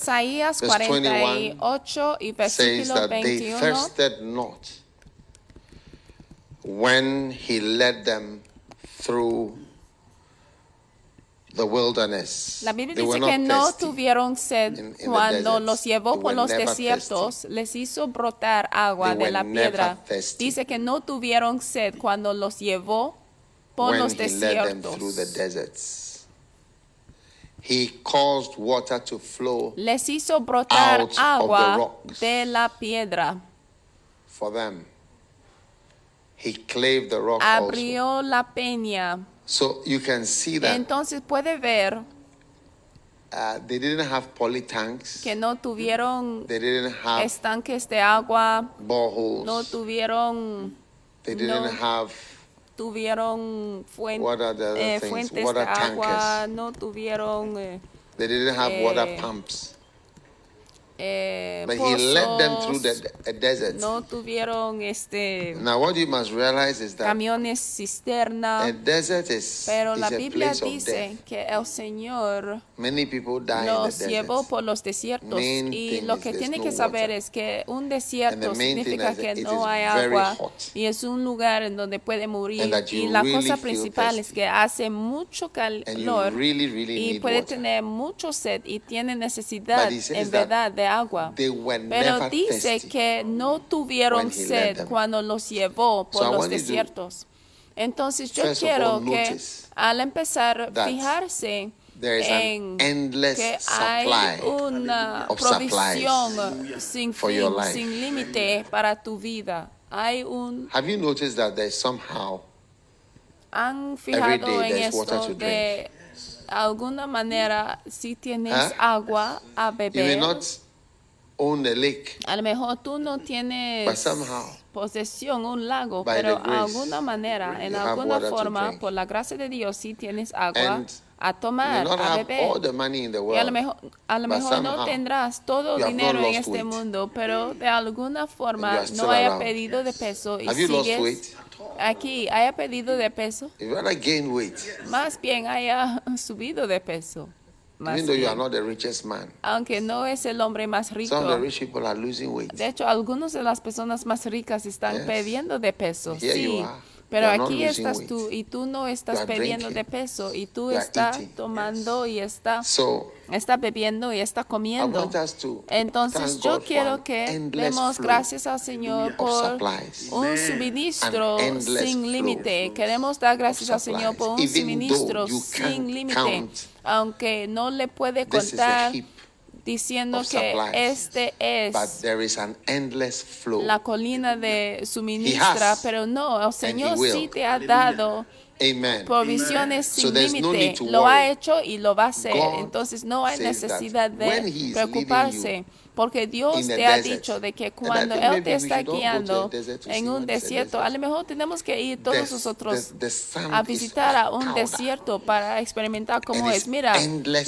Isaías Verse 21 48 y versículo that they 21 thirsted not when he led them through the wilderness. La Biblia dice que no thirsty. tuvieron sed in- in the cuando los llevó They por los desiertos, les hizo brotar agua They de la piedra. thirsty. Dice que no tuvieron sed cuando los llevó por when los he led them through the desiertos. He caused water to flow Les hizo brotar out of the agua rocks. de la piedra. for them. He clave the rock also. Abrió la peña. So you can see that Entonces puede ver uh, they didn't have poly tanks. que no tuvieron They didn't have estanques de agua, boreholes. no tuvieron they didn't no have tuvieron fuen- eh, fuentes Water de agua, tankers. no tuvieron eh, they didn't have water Eh, pumps. Eh, But he led them through pozos, the, the desert. no tuvieron este Now what you must realize is that camiones cisterna, a desert is, pero is la Biblia dice que el Señor Many people die los in the llevó desert. por los desiertos Main y lo is que tiene no que saber water. es que un the desierto significa que no hay agua y es un lugar en donde puede morir y la really cosa principal es que hace mucho calor really, really y puede water. tener mucho sed y tiene necesidad en that verdad de agua. Pero dice que no tuvieron sed cuando los llevó por So I los want you to desiertos. Entonces yo quiero all que al empezar fijarse en que hay una provisión sin for fin, sin límite para tu vida. Hay un Have you noticed that there's somehow han fijado en esto to de alguna manera, si tienes Huh? agua a You may beber, not own the lake, a lo mejor tú no tienes but somehow posesión un lago, by pero the de alguna manera, en you have alguna water to forma, drink. por la gracia de Dios, si tienes agua And a you may tomar, not a have all beber. the money in the Y a lo world, mejor, a lo but mejor no somehow tendrás todo you el have not dinero en lost este weight. mundo, pero de alguna you forma are still no haya around. de peso y Have you lost sigues weight? aquí, haya pedido de peso, if you rather gain weight, más bien haya subido de peso. Más even though you are not the richest man. Aunque no es el hombre más rico. Some of the rich people are losing weight. De hecho, algunas de las personas más ricas están Yes. perdiendo de peso, Here sí. You are not aquí estás weight. tú y tú no estás perdiendo drinking. de peso y tú estás eating. tomando y está, So está bebiendo y está comiendo. Entonces yo quiero que demos gracias al Señor por un suministro sin límite. Queremos dar gracias al Señor por un suministro sin límite, aunque no le puede contar diciendo que este But es there is an endless flow. la colina de suministra, has, pero no, el Señor sí te ha dado Amen. provisiones sin no límite. Lo ha hecho y lo va a hacer. God Entonces no hay necesidad de preocuparse. Porque Dios te ha dicho de que cuando Él te está guiando en un desierto, a lo mejor tenemos que ir todos The- nosotros a is visitar a un desierto para experimentar cómo es. Mira,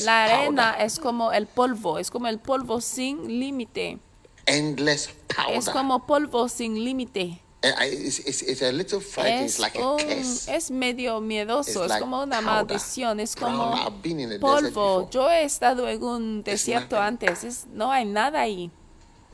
la arena es como el polvo, es como el polvo sin límite. Es como polvo sin límite. I- It's, it's, it's a little frightening. Es, like a un- es medio miedoso, It's es like como una powder. maldición, es como polvo. Yo he estado en un desierto antes, es- no hay nada ahí.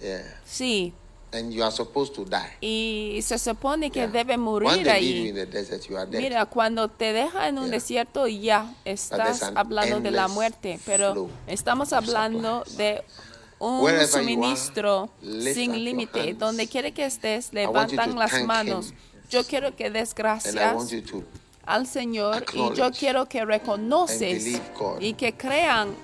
Yeah. Sí, And you are supposed to die. y se supone que Yeah. debe morir ahí. desert. Mira, cuando te deja en un Yeah. desierto ya estás an hablando de la muerte, pero estamos hablando supplies. de un suministro sin límite. Donde quiere que estés, levantan las manos. Yo quiero que des gracias al Señor y yo quiero que reconoces y que crean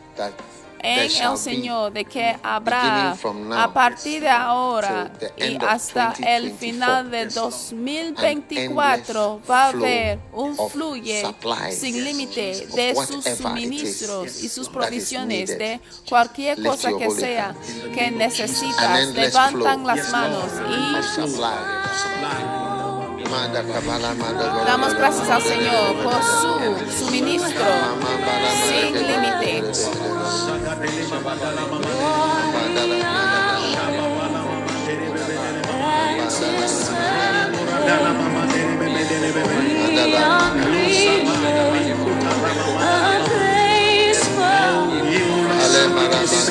en el Señor de que habrá a partir de ahora y hasta el 2024, final de yes, 2024 endless va a haber un fluye sin límite de sus suministros y sus provisiones de cualquier cosa que sea que necesitas. Levantan las manos y Damos gracias al manda Señor kabala, por su suministro sin límite.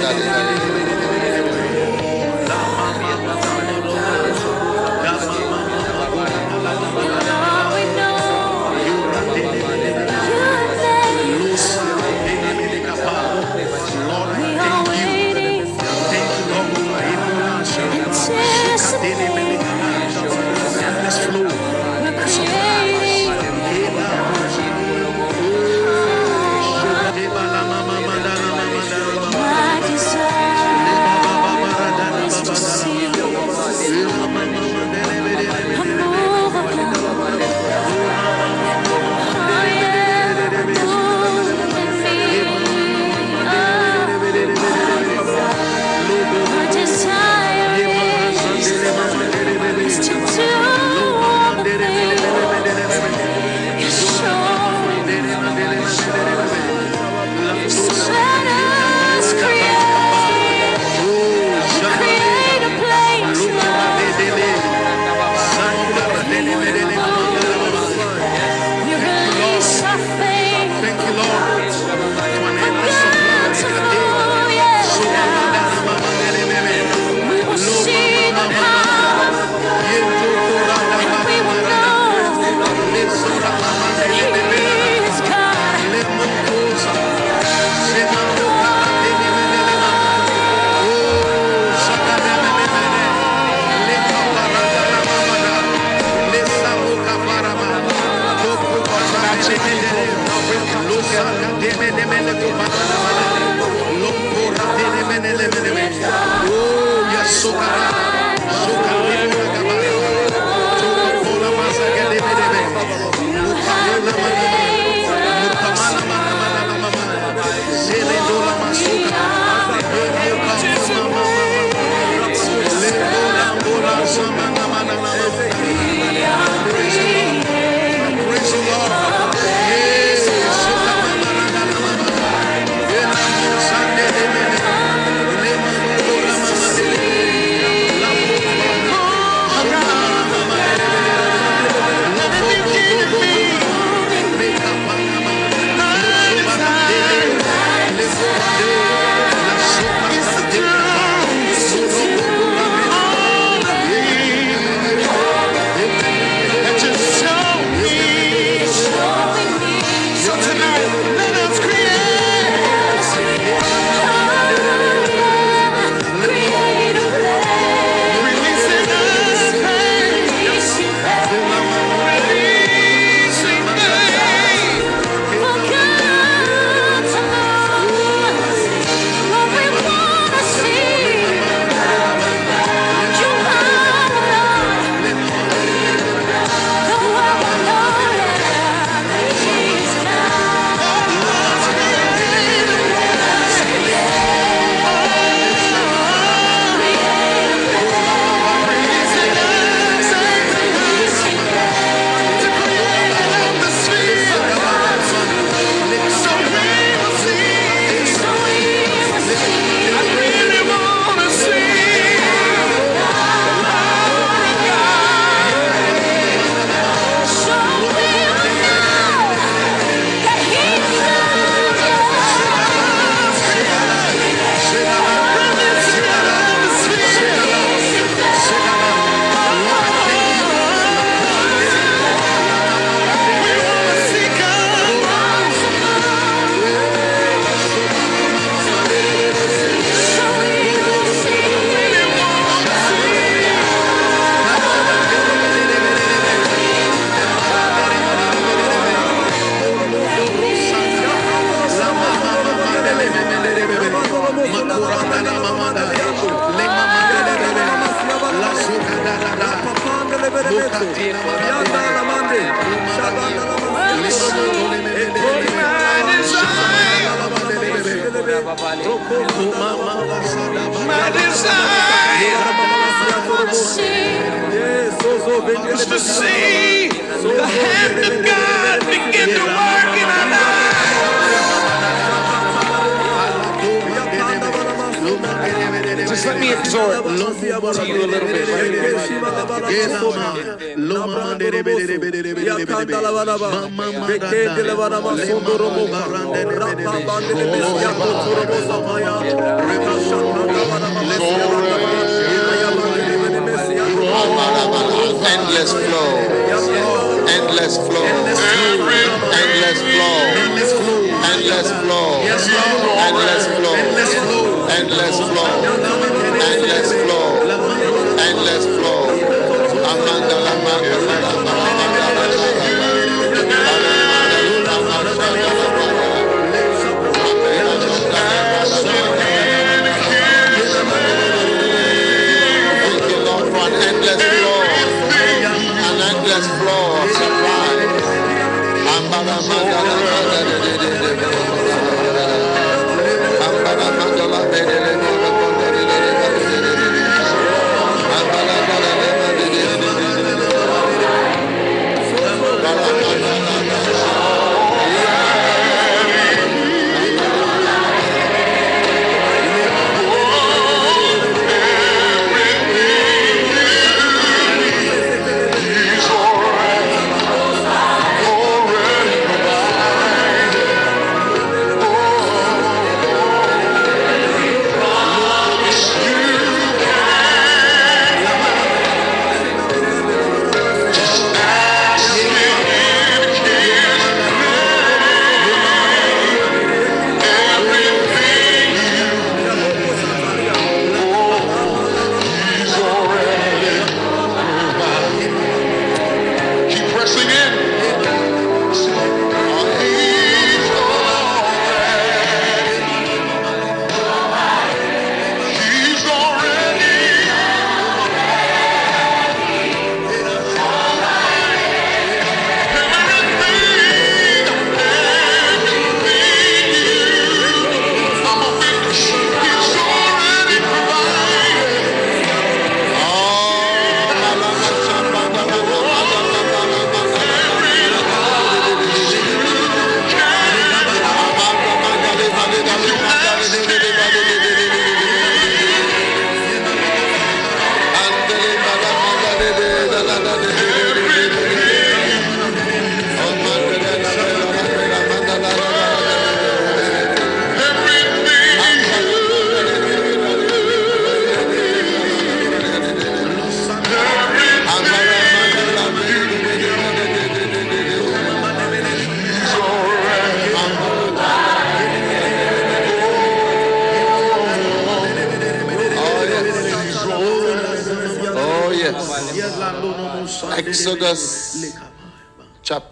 Ale,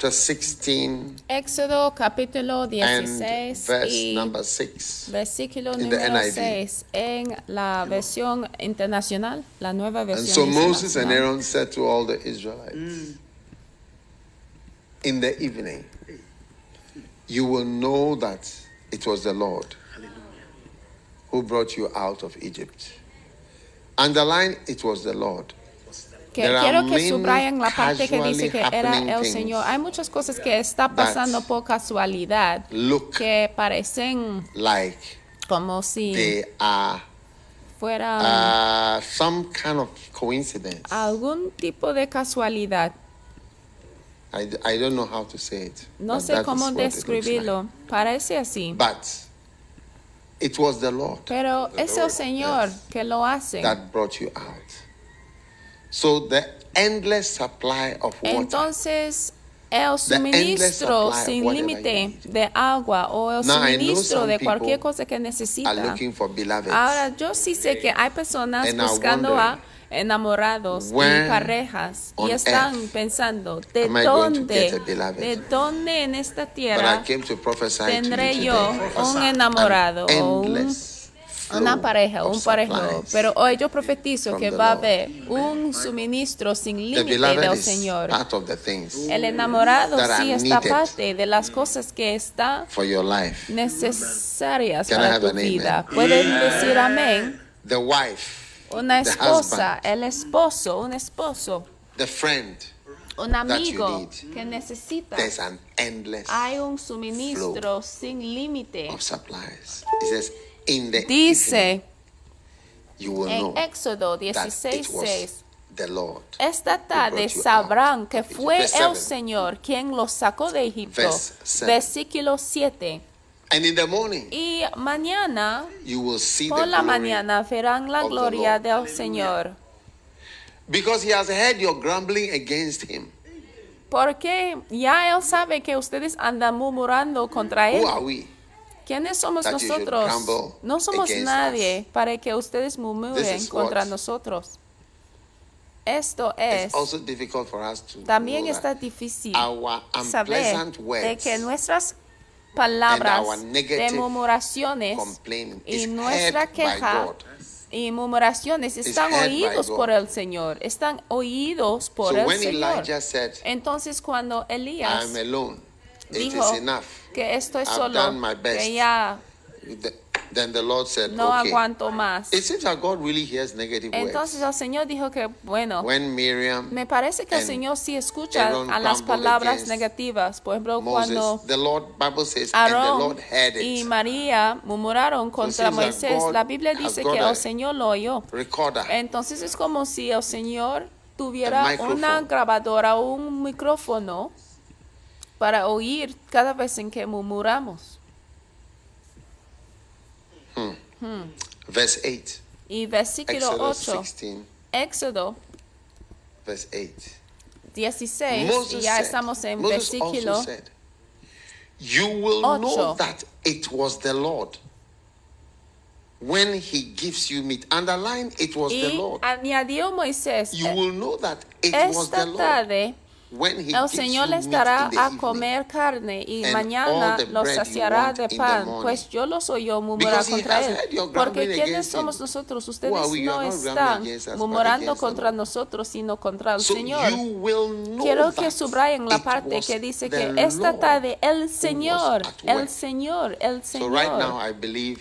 chapter 16 Éxodo capítulo and 16 verse number 6. versículo in the número NIV. 6 en la versión internacional, la nueva versión. And so Moses and. Aaron said to all the Israelites, In the evening, you will know that it was the Lord who brought you out of Egypt. Underline, it was the Lord. Que quiero que subrayen la parte que dice que era el Señor. Hay muchas cosas que está pasando por casualidad que parecen like como si they are fueran uh, some kind of coincidence. algún tipo de casualidad. I, I don't know how to say it. No but sé cómo looks like. describirlo. Parece así. But it was the Lord Pero es el Señor que lo hace. that brought you out. So the endless supply of water, Entonces, el suministro sin límite de agua o el suministro de cualquier cosa que necesita. Ahora, yo sí sé que hay personas buscando a enamorados y parejas y están pensando de dónde de dónde en esta tierra tendré yo un enamorado o un una pareja, un parejo. Pero hoy yo profetizo que va a haber un suministro sin límite del Señor. El enamorado sí está parte de las cosas que están necesarias para tu vida. Pueden decir amén. The wife, Una The esposa, husband. el esposo, un esposo, the friend, un amigo que necesita. there's an endless Hay un suministro sin límite. In the Dice you will en know Éxodo that it 16, was 6. the Lord. Esta tarde sabrán que fue el. Señor quien los sacó de Egipto. Versículo 7. And in the morning, Y mañana, you will see the por la mañana, verán la gloria del Señor. because he has heard your grumbling against him. Porque ya Él sabe que ustedes andan murmurando contra Él. Who are we? ¿Quiénes somos nosotros? No somos nadie para que ustedes murmuren contra nosotros. Esto es, It's also difficult for us to también está difícil saber de que nuestras palabras de murmuraciones y nuestra queja y murmuraciones están oídos por el Señor, están oídos por el Señor. Entonces cuando Elías dijo is enough. que estoy I've solo, done my best. que ya The- Then the Lord said, no okay. aguanto más. It seems that God really hears negative Entonces words. el Señor dijo que, bueno, When Miriam, me parece que el Señor sí escucha Aaron a las palabras negativas. Por ejemplo, Moses, cuando the Lord, Bible says, and the Aarón Lord heard y it. María murmuraron contra that Moisés, God la Biblia dice que el Señor lo oyó. Recorder. Entonces es como si el Señor tuviera una grabadora o un micrófono para oír cada vez en que murmuramos. Verse 8. Y versículo Exodus 8, 16, Éxodo verse 8. 16, y Moses ya said, estamos en Moses versículo said, You will know Ocho. that it was the Lord when he gives you meat. Underline, it was the Y Lord. añadió Moisés, You will know that it was the Lord tarde el Señor les dará a comer carne y mañana los saciará de pan, pues yo los oyó murmurar contra él. Porque ¿quiénes somos nosotros? Ustedes no están murmurando contra nosotros, sino contra el Señor. Quiero que subrayen la parte que dice que esta tarde el Señor, el. Señor, el Señor.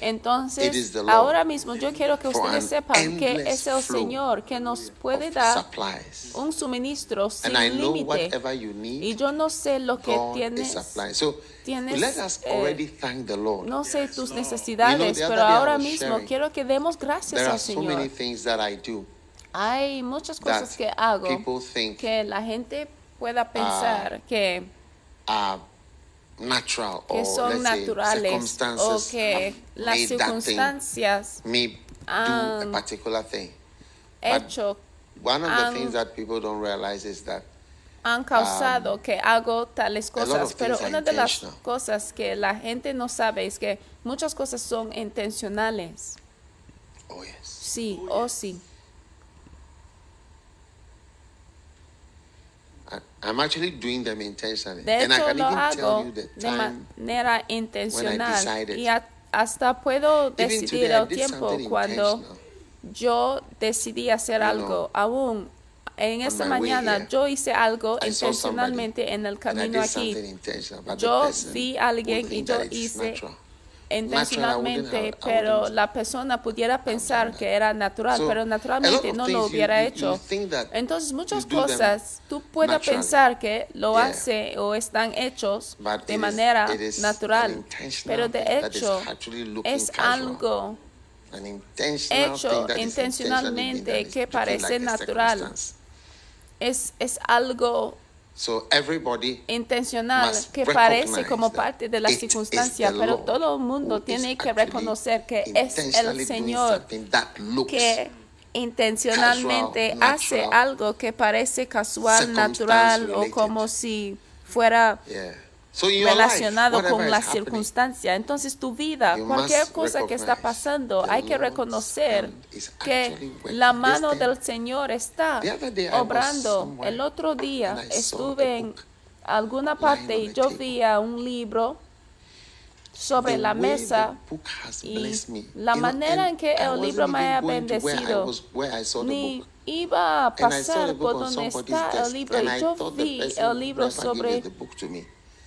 Entonces, ahora mismo yo quiero que ustedes an sepan que es el Señor que nos puede dar un suministro sin And Y need, yo no sé lo que tienes, tienes, let us eh, already thank the Lord. no sé tus You know, necesidades, pero ahora mismo sharing, quiero que demos gracias There are al so Señor. many things that I do Hay muchas that cosas que hago people think que la gente pueda pensar que, are natural que or son let's say naturales o circumstances que have las made that thing circunstancias me do a han particular thing. hecho One of the things that people don't realize is that han causado que hago tales Um, cosas, pero una de las cosas que la gente no sabe es que muchas cosas son intencionales. oh yes, Sí, o sí. I, I'm actually doing them intentionally, De and I hecho, can lo even tell hago you the de manera intencional. y a- hasta puedo decidir today, I el tiempo cuando yo decidí hacer You algo. Aún en esta mañana yo hice algo intencionalmente en el camino aquí. Yo vi a alguien y yo hice intencionalmente, pero la persona pudiera pensar que era natural, pero naturalmente no lo hubiera hecho. Entonces muchas cosas tú puedes pensar que lo hace o están hechos de manera natural, pero de hecho es algo hecho intencionalmente que parece natural. Es, es algo So everybody intencional que parece como parte de la circunstancia, pero todo el mundo tiene que reconocer que es el Señor que intencionalmente casual, hace natural, algo que parece casual, natural o como si fuera Yeah. Relacionado con la circunstancia. Entonces tu vida, cualquier cosa que está pasando, hay que reconocer que la mano del Señor está obrando. El otro día estuve en alguna parte y yo vi un libro sobre la mesa y la manera en que el libro me I bendecido, ni iba a pasar por on donde está el libro. y yo vi el libro sobre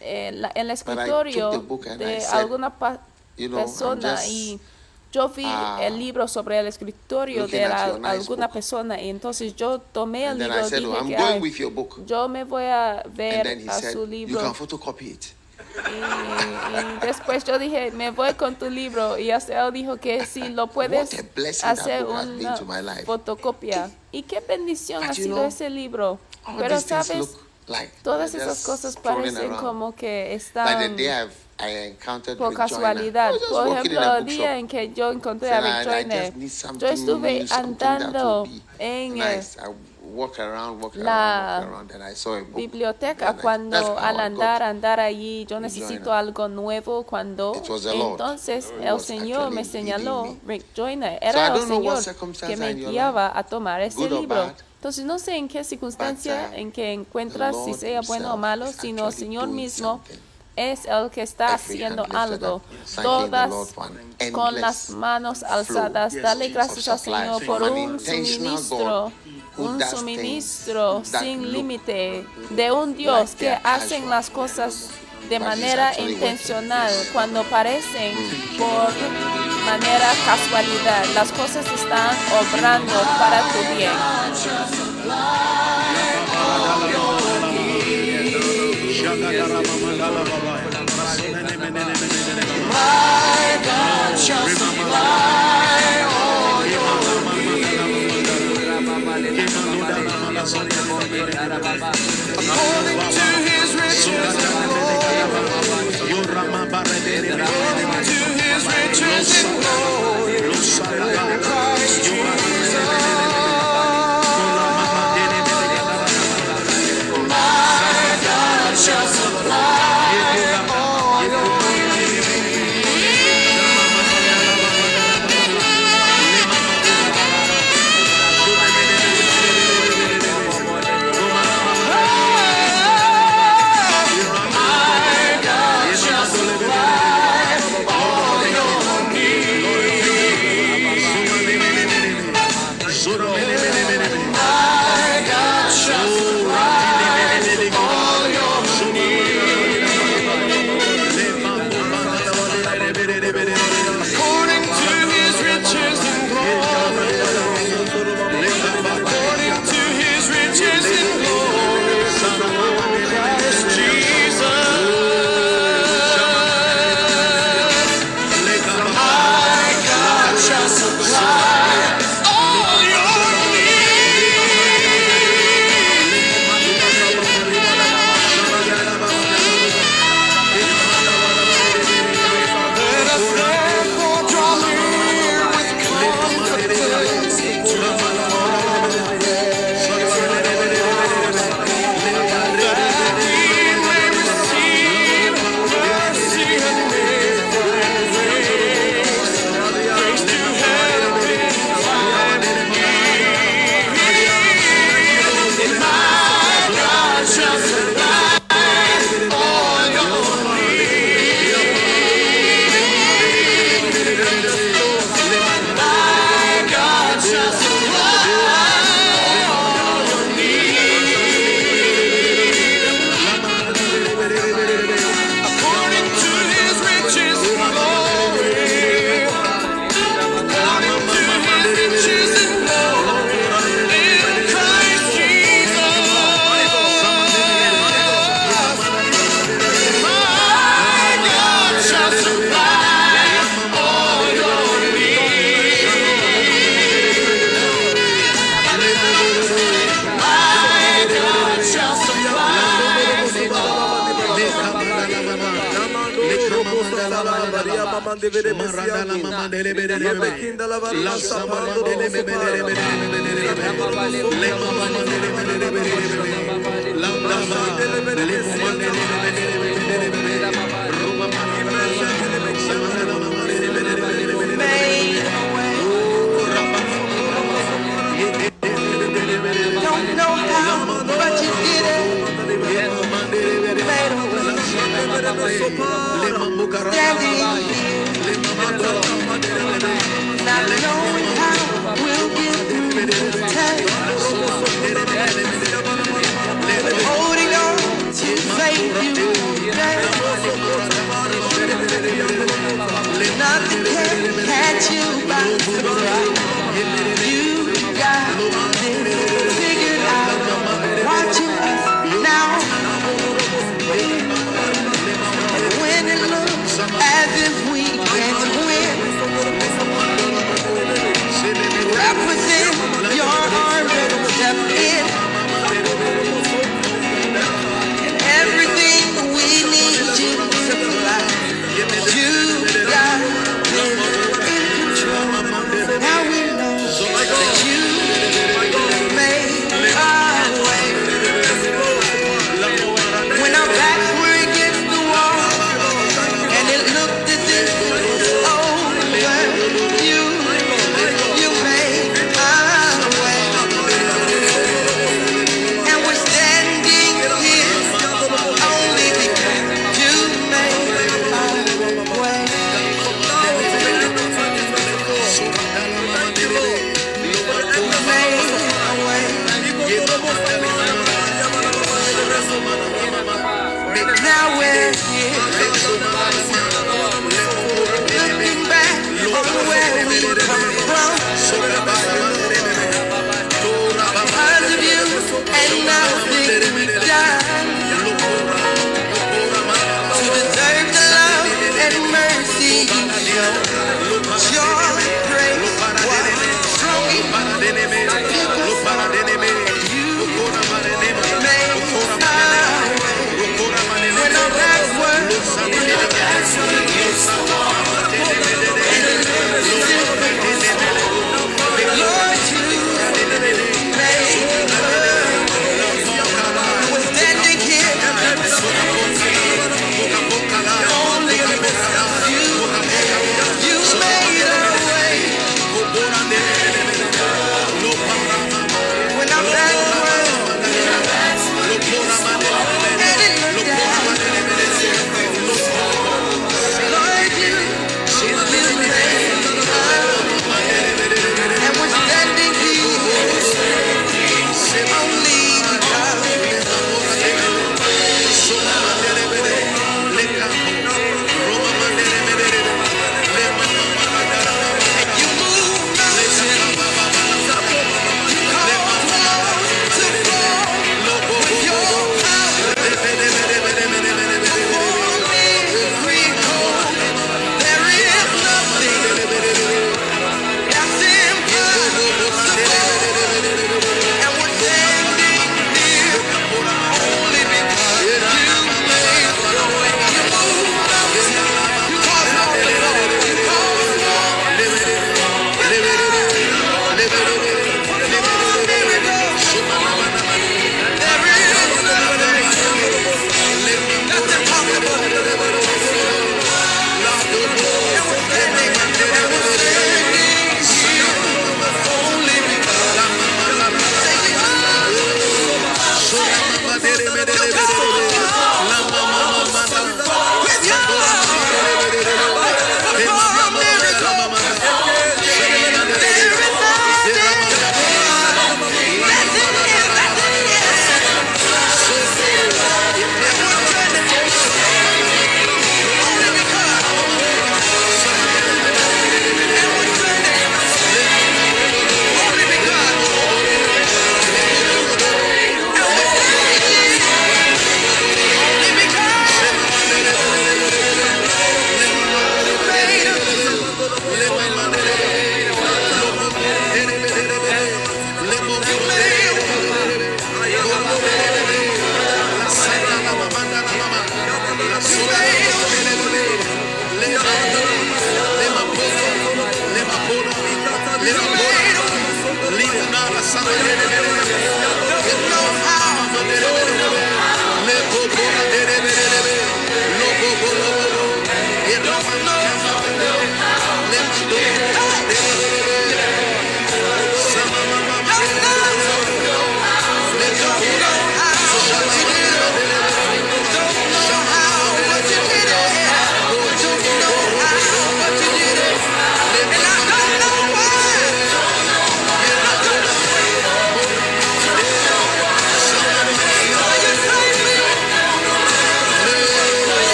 eh, el I escritorio de said, alguna You know, persona just, y yo vi ah, el libro sobre el escritorio de la- alguna book. persona y entonces yo tomé el and then libro y dije que going "Ay, with your book. yo me voy a ver a said, su libro y, y después yo dije me voy con tu libro y él dijo que si lo puedes hacer una fotocopia. Y qué bendición But ha sido know, ese libro. pero sabes like todas esas cosas parecen como que Like están encountered por casualidad. Por ejemplo, el día en que yo encontré Said, a "I- Rick I Joyner, just need something yo estuve new, andando en nice. I walk around, walk la around, walk around, and I saw a book. biblioteca And cuando al andar, andar allí, yo necesito algo nuevo cuando entonces el Señor me señaló. Rick Joyner, So era el know what Señor que me guiaba a tomar ese libro. Entonces no sé en qué circunstancia en que encuentras, si sea bueno o malo, is sino el Señor mismo es el que está haciendo algo. Todas con las manos alzadas, dale gracias al Señor por un suministro, un suministro sin límite de un Dios que hacen las cosas de manera intencional cuando parecen por manera casualidad. Las cosas están obrando para tu bien. According to his riches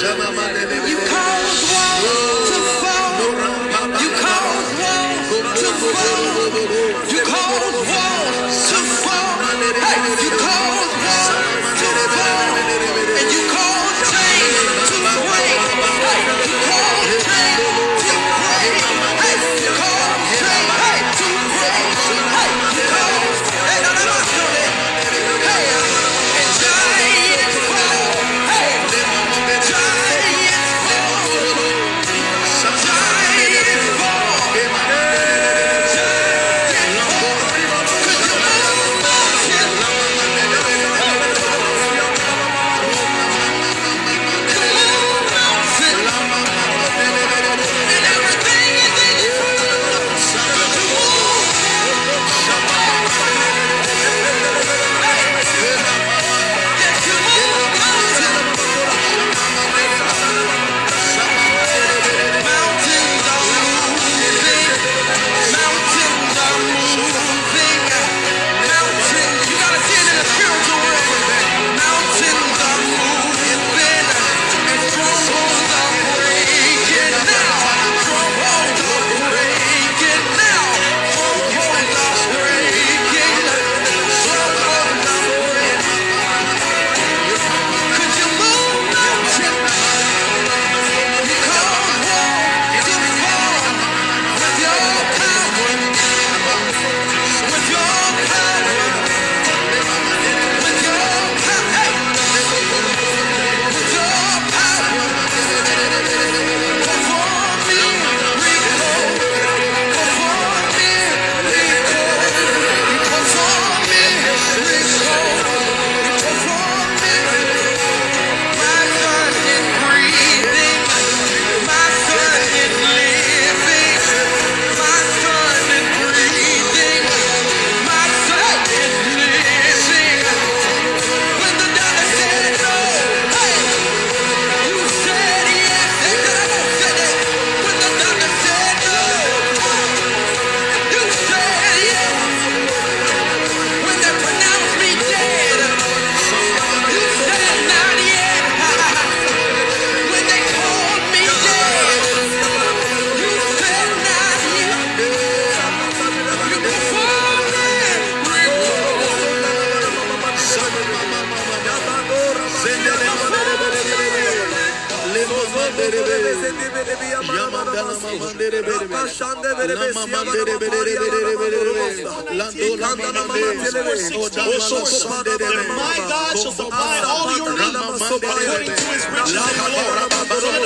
Shama Mane.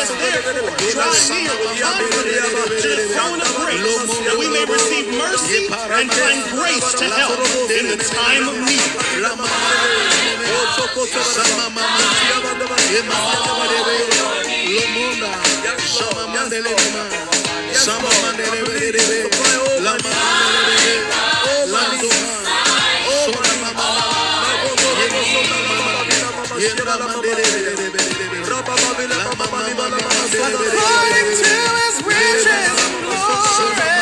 us therefore draw near with confidence to the throne of grace, that we may receive mercy and find grace to help in the time of need. Yeah, Climb to his riches and glory.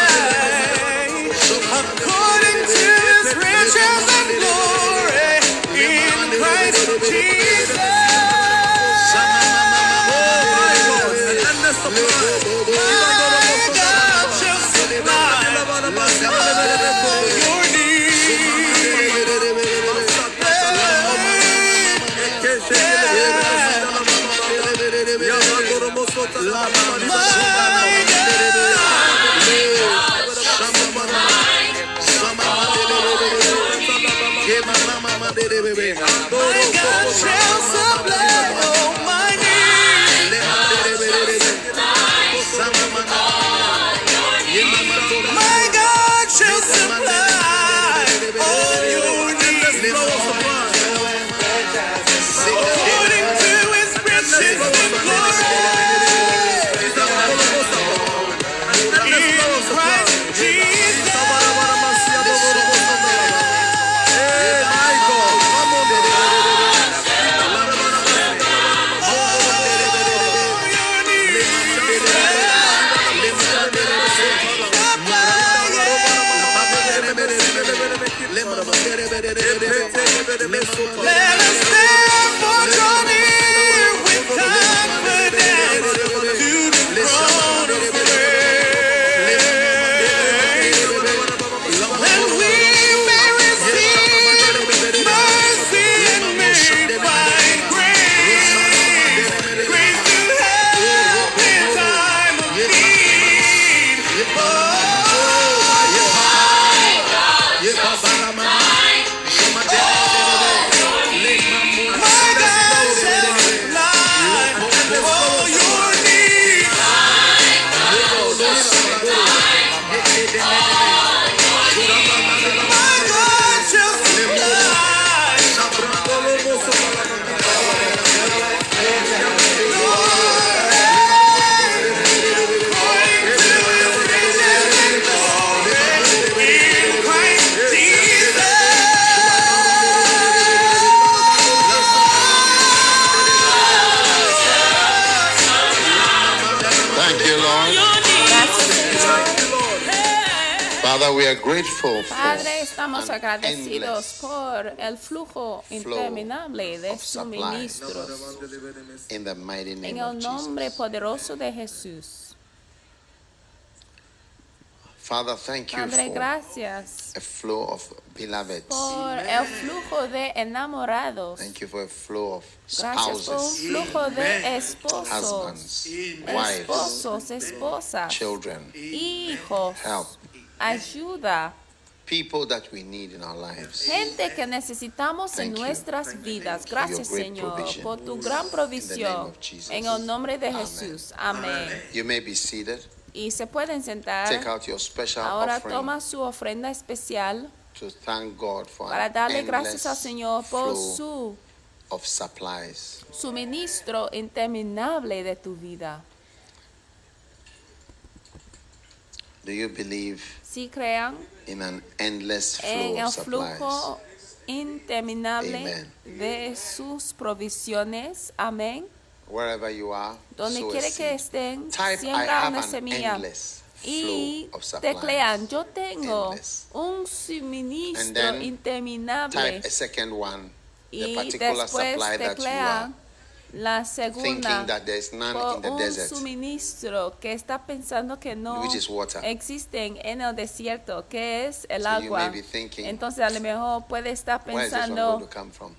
Agradecidos por el flujo interminable de suministros. in the mighty En name el of nombre Jesus. poderoso de Jesús. Father, thank you Padre, for gracias a flow of beloveds. por el flujo de enamorados. Thank you for a flow of Gracias por un spouses, flujo de esposos, husbands, wives, esposos, esposas, children, hijos, help, ayuda, people that we need in our lives. gente que necesitamos en nuestras vidas. Gracias, Señor, por tu gran provisión. En el nombre de. Jesús. Amén. You may be seated. Y se pueden sentar. Take out your special Ahora offering toma su ofrenda especial to thank God for para darle gracias al Señor por su of supplies. suministro interminable de tu vida. Do you believe Si crean in an endless en flow el of supplies? flujo interminable Amen. de sus provisiones. Amén. Wherever you are, Donde que estén, Type, siembra una semilla. Y teclean, yo tengo Endless. un suministro interminable. Type a second one, the Y particular después supply that you are teclean la thinking segunda that there is none por in the un desert, suministro que está pensando que no existen en el desierto, que es el So agua. may be thinking, Entonces a lo mejor puede estar pensando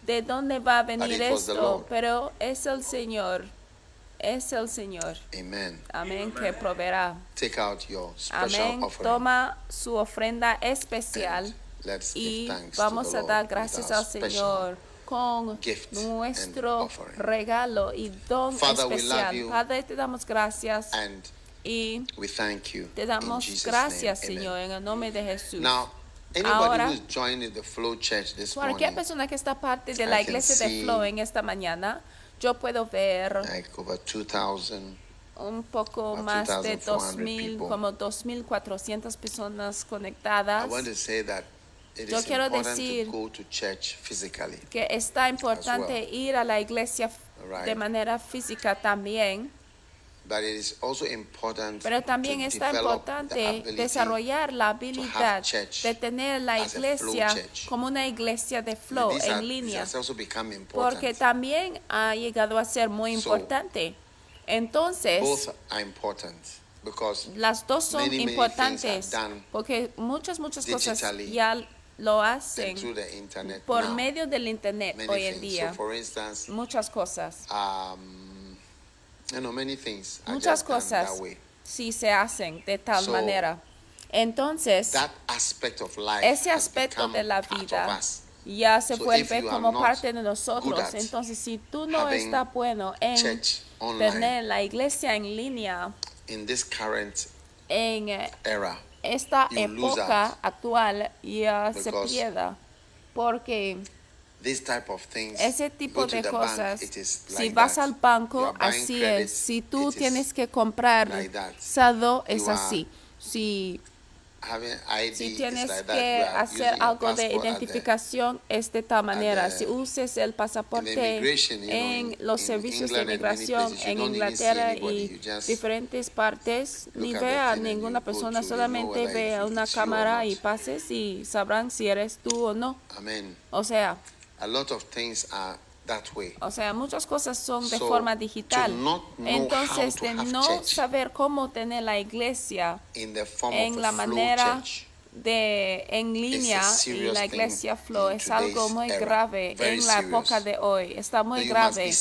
de dónde va a venir esto, pero es el Señor, es el Señor, amén, que proveerá. Take out your special Amén. offering. Toma su ofrenda especial and let's give y thanks vamos to the a Lord dar gracias al special Señor con nuestro regalo y don Father, especial. Padre, te damos gracias And y we thank you. te damos gracias, name. Amen. Señor, en el nombre de Jesús. Now, anybody Ahora- who's joining the Flow Church this Cualquier morning, persona que está parte de I la iglesia de Flow en esta mañana, yo puedo ver like over 2,000, un poco más de 2,400 2.000, people. como 2.400 personas I conectadas. want to say that Yo quiero decir- to to que está importante well. ir a la iglesia Right. de manera física también, But it is also important pero también to está importante desarrollar la habilidad de tener la iglesia como una iglesia de flow These are- en these línea, porque también ha llegado a ser muy So, importante. Entonces, Both are important because las dos son many, importantes are porque muchas, muchas cosas ya lo hacen por now, medio del internet many hoy en día. So, for instance, Muchas cosas. um, you know, many things Muchas cosas sí se hacen de tal So, manera. Entonces, That aspect of life ese aspecto de la vida ya se So vuelve como parte de nosotros. Entonces, si tú no estás bueno en online tener la iglesia en línea in this current en eh, era, esta época actual, ya se Because pierda. Porque this type of things, ese tipo de cosas, si vas al banco, así es. Si tú tienes que comprar sado, es así. Si Si tienes que hacer algo de identificación es de tal manera. Si uses el pasaporte en los servicios de inmigración en Inglaterra y diferentes partes, ni ve a ninguna persona, solamente ve a una cámara y pases y sabrán si eres tú o no. O sea, A lot of things are. O sea, muchas cosas son de So, forma digital. Entonces, de no saber cómo tener la iglesia In the form en la manera de en línea y la iglesia flow in es algo muy era. grave Very en la serious. época de hoy. Está muy grave.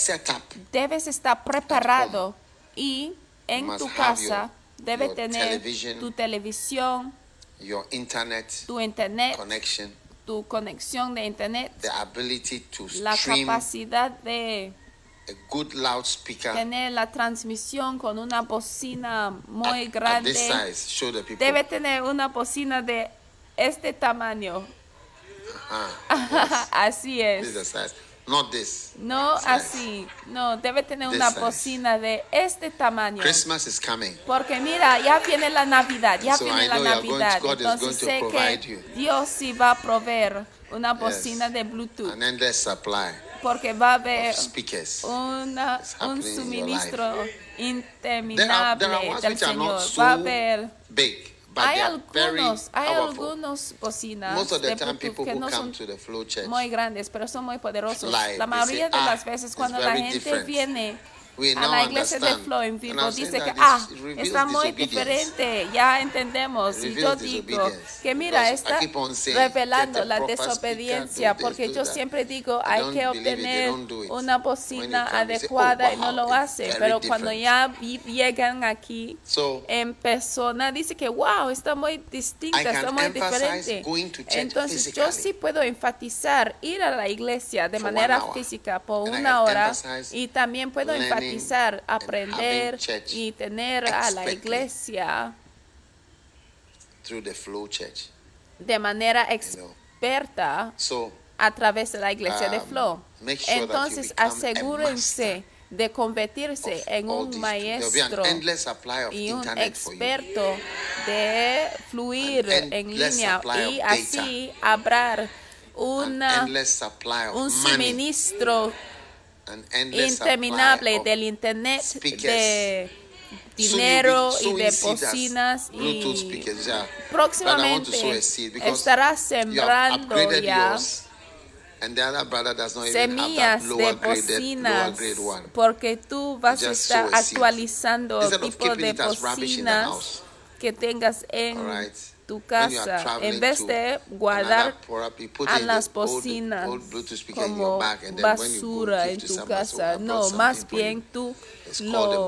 Debes estar preparado y en tu casa your- your tener television, tu televisión, Your internet tu internet, connection, tu conexión de internet, the ability to la stream capacidad de a good loudspeaker tener la transmisión con una bocina muy at, at this grande. size. Show the people. Debe tener una bocina de este tamaño. Ah, así this is es. the size. Not this. No size. así. No, debe tener This una size. bocina de este tamaño. Christmas is coming. Porque mira, ya viene la Navidad, ya So viene I la to- Navidad. God is Entonces sé to provide que you. Dios sí va a proveer una bocina Yes. de Bluetooth. An endless supply Porque va a haber una, un suministro There are, interminable there are del Señor. Va a haber big, hay algunos, hay algunos bocinas Most of the de people que no son muy grandes, pero son muy poderosos. La mayoría de las "Ah, veces it's cuando la gente different." viene a la iglesia de saying dice que ah está muy diferente ya entendemos y yo digo que mira está revelando la desobediencia porque yo siempre digo hay que obtener una bocina say, adecuada "Oh, y no lo it's hace very pero cuando different." ya llegan aquí en persona dice que wow está muy distinta está muy diferente entonces yo sí puedo enfatizar ir a la iglesia de manera física por una hora y también puedo learning enfatizar aprender y tener a la iglesia de manera experta a través de la iglesia de Um, Flow. Entonces asegúrense de convertirse en un maestro y un experto de fluir en línea y así habrá una, un suministro interminable del internet de dinero y de bocinas y speakers. Yeah. Próximamente sow a seed because estará you have sembrando ya semillas lower de bocinas grade porque tú vas a estar actualizando tipo de bocinas que tengas en. Tu casa en vez de guardar a las bocinas como basura en tu casa. No más bien tú lo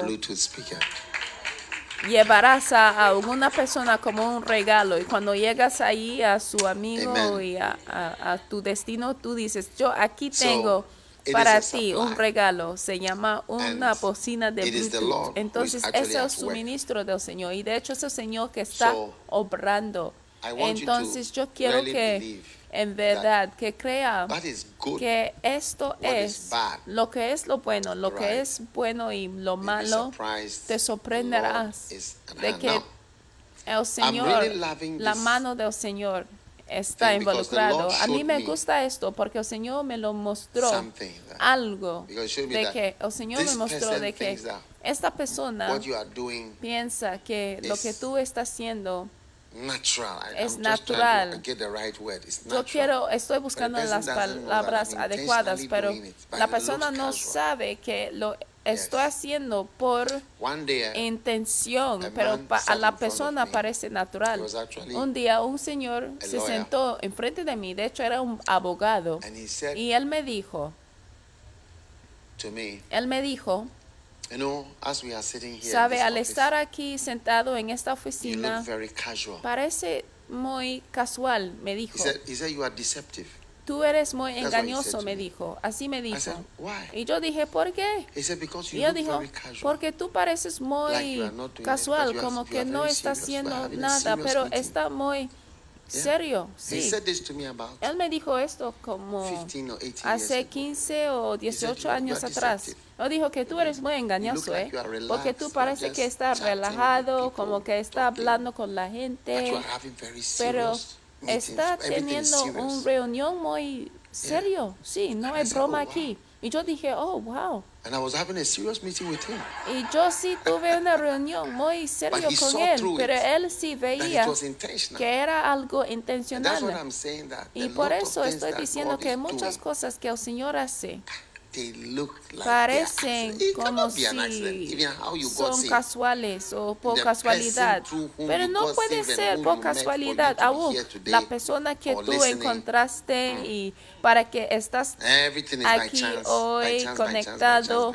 llevarás a, alguna persona como un regalo y cuando llegas ahí a su amigo Amen. y a, a- a tu destino tú dices yo aquí tengo para ti un regalo se llama una bocina de Bluetooth. Entonces ese es el suministro del Señor y de hecho es el Señor que está obrando. Entonces yo quiero que en verdad que crea que esto es lo que es lo bueno, lo que es bueno y lo malo, te sorprenderás de que el Señor, la mano del Señor está involucrado. A mí me gusta esto porque el Señor me lo mostró algo de que el Señor me mostró de que esta persona piensa que lo que tú estás haciendo natural. Es I'm natural. trying to get the right word. It's Yo quiero, estoy buscando las palabras adecuadas, pero la persona no sabe que lo estoy haciendo por I- intención, pero a la persona parece natural. Un día un señor se sentó enfrente de mí, de hecho era un abogado, y él me dijo, él me dijo, sabe, al estar aquí sentado en esta oficina, parece muy casual, me dijo. Said, he said. Tú eres muy That's he said engañoso, me dijo. Así me dijo. said? Y yo dije, ¿por qué? He said, Y él dijo, porque tú pareces Like muy it, casual, are- como que no very está serious. We are haciendo nada, pero meeting. está muy Yeah. serio. He Sí. said this to me about Él me dijo esto como 15 or 18 years hace ago. 15 o said, 18 "You are años atrás. Él dijo que tú eres muy engañoso, like ¿eh? Porque tú parece que estás relajado, people, como que está hablando con la gente, pero. Está teniendo una reunión muy serio. Sí, no said, broma aquí. Y yo dije, oh, wow. And I was having a serious meeting with him. Y yo sí tuve una reunión muy serio he con él, pero él sí veía que era algo And that's what intencional. I'm saying that Y por eso estoy diciendo que muchas cosas que el Señor hace parecen como si son casuales o por casualidad. Pero no puede ser por casualidad. Aún la persona que tú encontraste y para que estás aquí hoy conectado,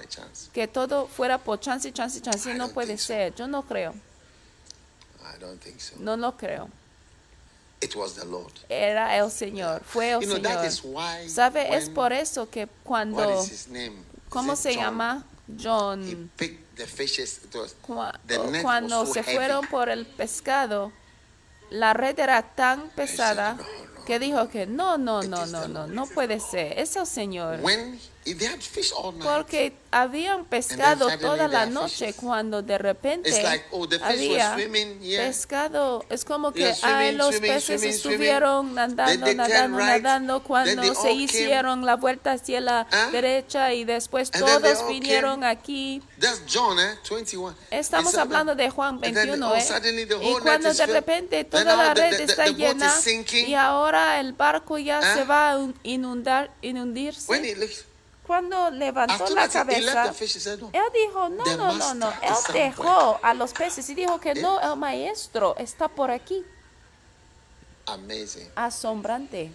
que todo fuera por chance, chance, chance, no puede ser. Yo no creo, no lo creo. It was the Lord. Era el Señor, fue el You know, that Señor. is why ¿Sabe? Es por eso que what cuando, is his name? Is ¿cómo se John? llama? He John. picked the fishes. It was Cua- the net cuando was so se heavy. fueron por el pescado, la red era tan pesada "No, no, que dijo que no, no, no, no, no, Lord." no puede ser. Es el Señor. When Porque habían pescado toda la noche cuando de repente like, oh, había here. pescado. Es como que swimming, los swimming, peces swimming, estuvieron nadando, they nadando, right. nadando cuando se came. hicieron la vuelta hacia la Huh? derecha y después And todos vinieron came. aquí. That's John, eh? 21. Estamos hablando de Juan and then, 21, oh, ¿eh? suddenly the Y cuando de repente toda la red the- the- está the llena y ahora el barco ya ¿Ah? se va a un- inundar, inundirse. Cuando levantó after la that, cabeza, fish. Said, no. él dijo, no, no, no, no. Él dejó a los peces y dijo que no, el maestro está por aquí. Amazing. Asombrante.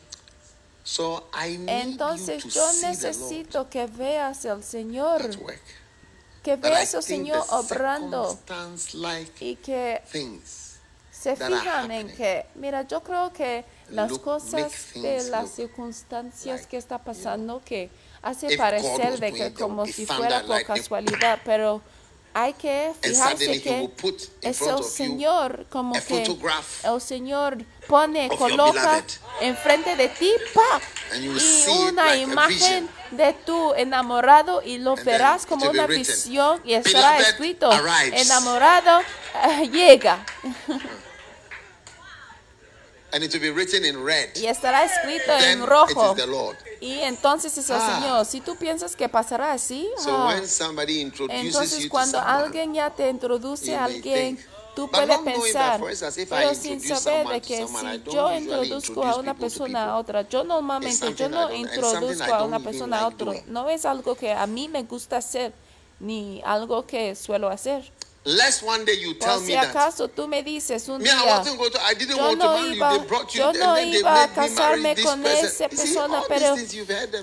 So I need Entonces you to yo see the Lord necesito que veas al Señor, at work. que veas al Señor obrando circumstance-like y que se fijan en que, mira, yo creo que las look- cosas de las circunstancias like, que está pasando que hace parecer de que como si fuera por casualidad, pero hay que fijarse que es el Señor como que el Señor pone, coloca enfrente de ti, ¡pa! Y una imagen de tu enamorado y lo verás como una visión y estará "Beloved escrito, arrives." enamorado eh, llega. and it will be written in red. Y estará escrito Then en it rojo. is the Lord. Y entonces es el Ah. Señor. Si tú piensas que pasará así, So ah, when somebody introduces entonces you to cuando someone, alguien ya te introduce a alguien, tú puedes pensar, pero sin saber de que si yo introduzco a una persona a otra, yo normalmente yo no introduzco a una persona a doing. No es algo que a mí me gusta hacer, ni algo que suelo hacer. Lest one day you tell Por me si that. acaso tú me dices un día, yo want to no marry iba, you. They brought you yo no iba a casarme con esa persona, pero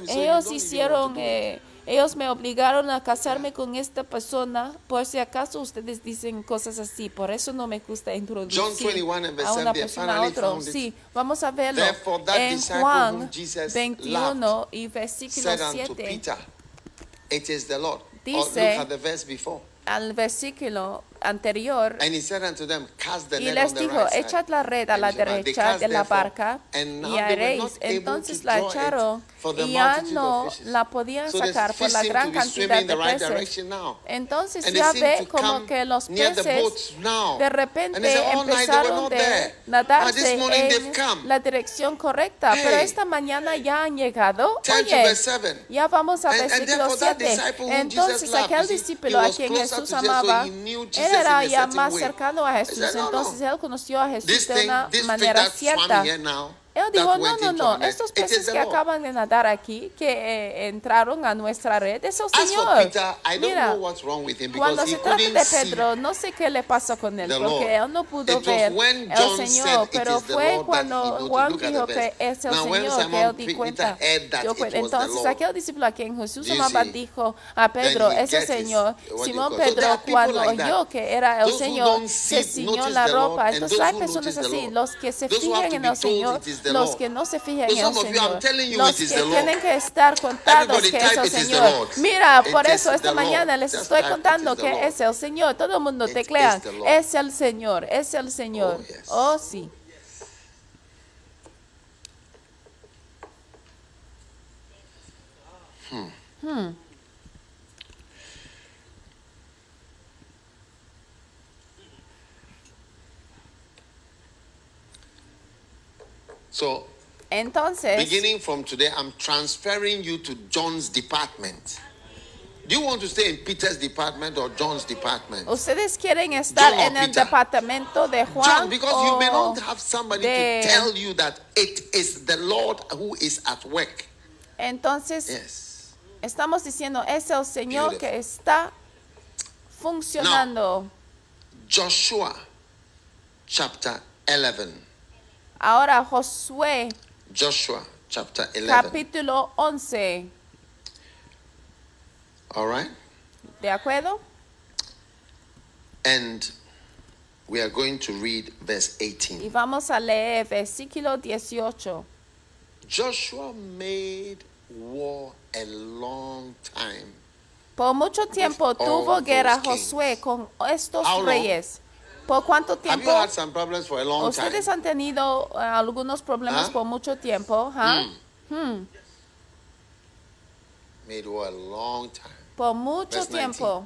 ellos hicieron, eh, ellos me obligaron a casarme con esta persona, por si acaso ustedes dicen cosas así, por eso no me gusta introducir John 21 and verse a una 7, persona a otro. Sí, vamos a verlo en Juan whom Jesus 21 y versículo Said unto 7 Peter, It is the Lord. Or Dice- look at the verse before. Al versículo anterior And he said unto them, Cast the Y les dijo, echad la red a And la he said, "They derecha de la barca y haréis. Entonces to la echaron y ya no la podían sacar por la gran cantidad de right peces. Entonces And they ya ve como que los peces de repente they say, "All night they were empezaron de. Ah, nadarse en come." la dirección correcta, pero esta mañana ya han llegado. Oye, verse 7. ya vamos a versículo therefore that 7. disciple whom Entonces aquel discípulo a quien Jesús amaba, él era ya más cercano a Jesús, said, "No, no. entonces él conoció a Jesús de una manera cierta. That dijo, no, no, no, estos peces que Lord." acaban de nadar aquí, que eh, entraron a nuestra red, es el As for Señor. Peter, Mira, cuando se trata de Pedro, no sé qué le pasó con él, porque él no pudo It ver el Señor, said, "It pero fue cuando noted." Juan dijo que es el Now, Señor que él di cuenta. Entonces aquel discípulo a quien Jesús amaba dijo a Pedro, ese Señor, Simón Pedro cuando oyó que era el Señor, se ciñó la ropa. Entonces hay personas así, los que se fijan en el Señor, los que no se fijan en el Señor, los que tienen que estar contados que es el Señor. Mira, por eso esta mañana les estoy contando que es el Señor. Todo el mundo Lord. es el Señor, es el Señor. Oh. Oh, So Entonces, Beginning from today, I'm transferring you to John's department. Do you want to stay in Peter's department or John's department? ¿ustedes quieren estar en el Peter? departamento de Juan John, because you may not have somebody de- to tell you that it is the Lord who is at work. Entonces, Yes. estamos diciendo, es el Señor Beautiful. que está funcionando. Now, Joshua chapter 11. Ahora, Josué, Joshua chapter 11. capítulo 11. All right? ¿De acuerdo? And we are going to read verse Y 18. vamos a leer versículo 18. Joshua made war a long time. Por mucho tiempo tuvo guerra. Josué con estos reyes. ¿Por cuánto Have tiempo? you had some problems for a long time? Ustedes han tenido eh, algunos problemas ¿Ah? por mucho tiempo, ¿ah? Mm. Hmm. Made war a long time. Por mucho Verse 19. tiempo.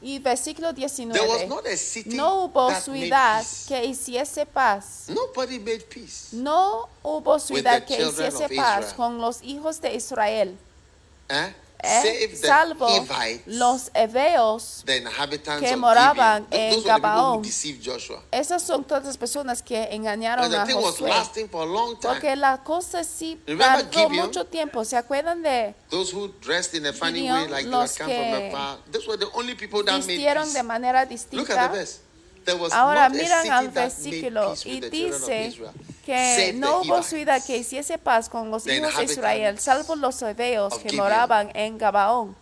Y versículo There was 19. not a city No hubo that ciudad que hiciese paz. Nobody made peace. No hubo ciudad que hiciese paz Israel. con los hijos de Israel. Eh? Eh, Save the salvo los heveos. que moraban en Gabaón. Esas son todas las personas que engañaron a Josué. Porque la cosa sí tardó mucho tiempo. ¿Se acuerdan de Those who dressed in a funny Gideon, way, like they los que afar, those were the only people that made vistieron de manera Look at distinta? Ahora miran al versículo y dice que no hubo ciudad que hiciese paz con los hijos de Israel, salvo los heveos of que moraban en Gabaón.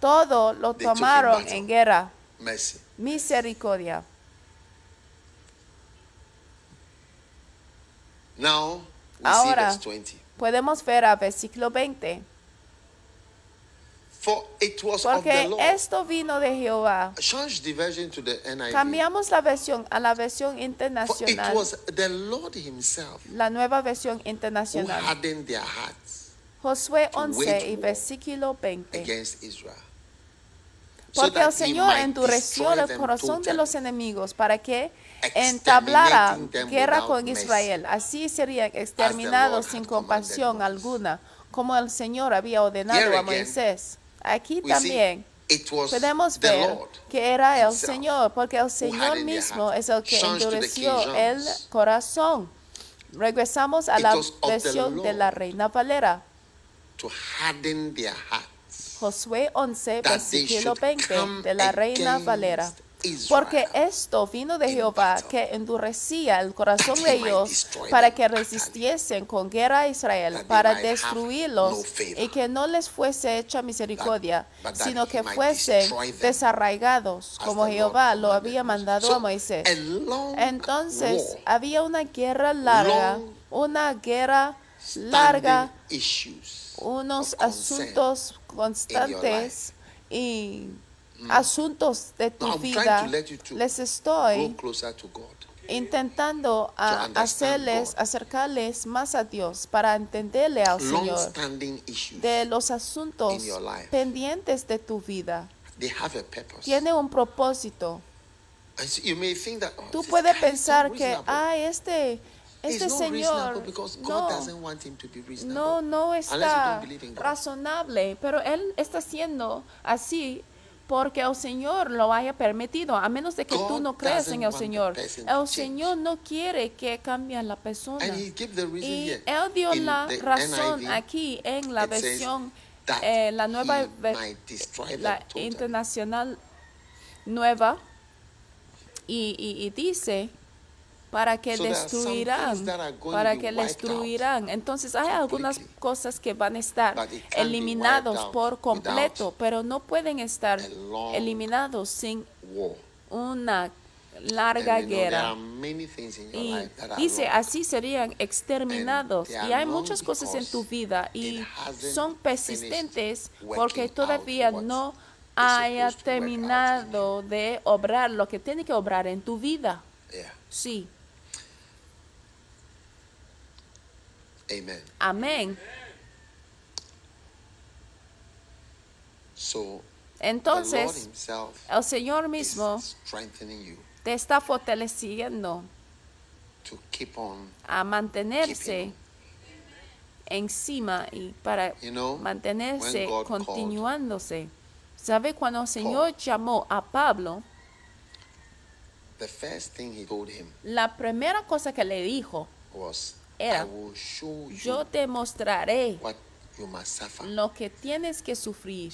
Todo lo tomaron en guerra. Misericordia. Now we Ahora. see verse 20. Podemos ver a versículo 20. For it was of the Porque Lord. esto vino de Jehová. Change the version to the NIV. Cambiamos la versión a la versión For it internacional. was the Lord Himself La nueva versión who internacional. hardened their hearts Josué to 11 wage y versículo 20. against Israel. So Porque that el Señor endureció el corazón de totally, los enemigos para que entablara guerra con. Israel. Así serían exterminados sin compasión alguna, como el Señor había ordenado Here a again, Moisés. Aquí también podemos ver que era el Señor, porque el Señor mismo es el que endureció el corazón. Regresamos a la versión de la Reina Valera. to harden their hearts. Josué 11, that they versículo should 20 come de la Reina Valera. Porque esto vino de Jehová que endurecía el corazón de ellos para que resistiesen con guerra a Israel, para destruirlos y que no les fuese hecha misericordia, sino que fuesen desarraigados, como Jehová lo había mandado a Moisés. Entonces había una guerra larga, una guerra larga unos asuntos constantes y asuntos de tu vida les estoy intentando a hacerles acercarles más a Dios para entenderle al Señor de los asuntos pendientes de tu vida. They have a purpose. tiene un propósito. Oh, tú puedes pensar que ah este este señor no doesn't want him to be reasonable. no no está razonable, pero él está haciendo así porque el Señor lo haya permitido, a menos de que tú God no creas en el Señor. El. Señor no quiere que cambie la persona. And he gave the reason Y here. él dio In la razón NIV, aquí en la versión, eh, la nueva, la internacional nueva, y, y- y dice para que destruirán, para que destruirán. Entonces hay algunas cosas que van a estar eliminados por completo, pero no pueden estar eliminados sin una larga guerra. Y dice, así serían exterminados. Y hay muchas cosas en tu vida y son persistentes porque todavía no haya terminado de obrar lo que tiene que obrar en tu vida. Sí, Amen. amén. So the Lord Entonces, Himself el Señor is mismo strengthening you. te está fortaleciendo. to keep on. a mantenerse encima y para mantenerse continuándose. ¿Sabe cuando el Señor llamó a Pablo? The first thing he told him La primera cosa que le dijo, was, Era, yo te mostraré lo que tienes que sufrir.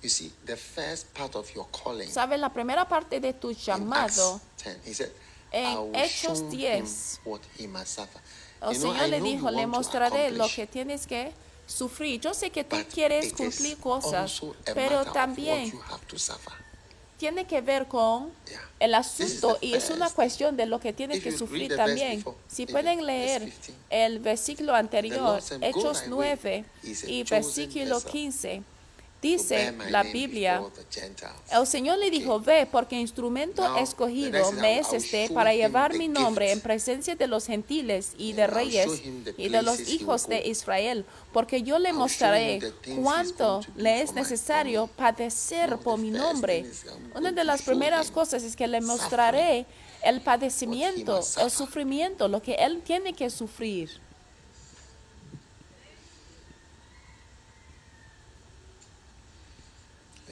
You see, the first part of your calling ¿Sabe? La primera parte de tu llamado, Acts 10, he said, en Hechos show him 10, what he must suffer. el Señor le dijo, le mostraré lo que tienes que sufrir. Yo sé que tú quieres cumplir cosas, pero también tiene que ver con el asunto y es una cuestión de lo que tienes If que sufrir también. Si pueden leer verse 15. el versículo anterior, Lord said, "Go Hechos thy way, 9 is a y versículo vessel 15, to bear dice la Biblia, el Señor le dijo, ve, porque instrumento escogido me es este para llevar mi nombre en presencia de los gentiles y de reyes y de los hijos de. Israel, porque yo le mostraré cuánto le es necesario padecer por mi nombre. Una de las primeras cosas es que le mostraré el padecimiento, el sufrimiento, lo que él tiene que sufrir.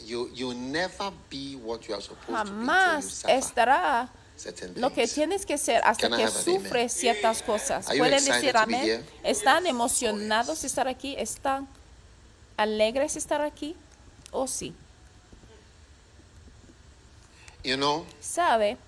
You you never be what you are supposed to be until you Jamás estará lo que tienes que ser hasta Can que sufres ciertas cosas. ¿Pueden decir amén? ¿Están emocionados de estar aquí? ¿Están alegres de estar aquí? ¿O sí? You know, ¿Sabe?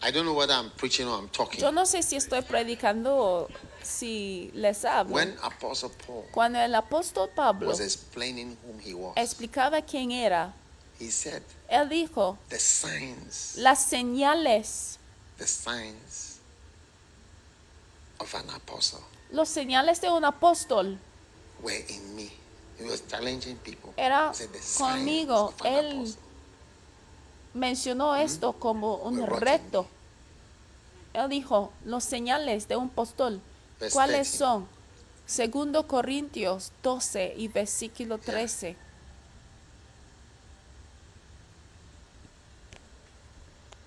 I don't know whether I'm preaching or I'm talking. Yo no sé si estoy predicando o si les hablo. When Apostle Paul Cuando el apóstol Pablo was explaining whom he was, explicaba quién era, he said, él dijo, the signs, las señales, the signs of an apostle los señales de un apóstol were in me. He was challenging people. Era He said, the signs conmigo. of an Él apostle. mencionó esto como un Were reto. Él dijo, los señales de un apóstol, ¿cuáles 13. son? Segundo Corintios 12 y versículo 13.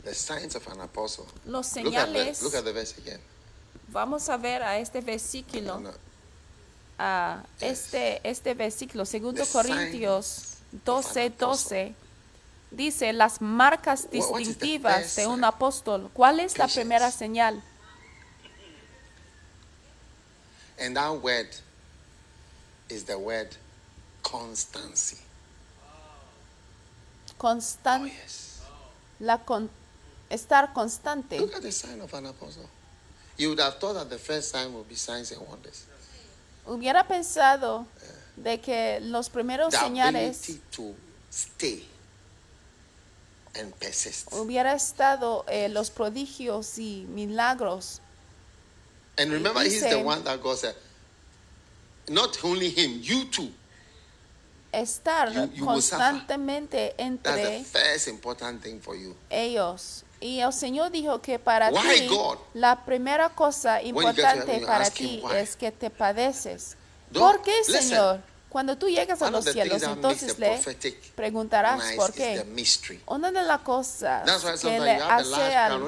The signs of an apostle. Los Look at, the, señales, look at the verse again. vamos a ver a este versículo, No, no. a este, este versículo, segundo The Corintios signs of 12, an apostle. 12, dice las marcas distintivas de un apóstol. ¿Cuál es la primera señal? And that word is the word constancy. Constan- Oh, yes. la con- estar constante. Look at the sign of an apostle. You would have thought that the first sign would be signs and wonders. Hubiera pensado de que los primeros The señales to stay and persist. hubiera estado eh, los prodigios y milagros. And remember, he's the one that God said, not only him, you too. Estar You- you constantemente That's the entre first important thing for you. ellos. Y el Señor dijo que para Why, ti God? la primera cosa importante heaven, para ti es que te padeces. Don't- ¿Por qué, listen. Señor? Cuando tú llegas a los cielos, entonces le preguntarás por qué. Una de las cosas que le hace al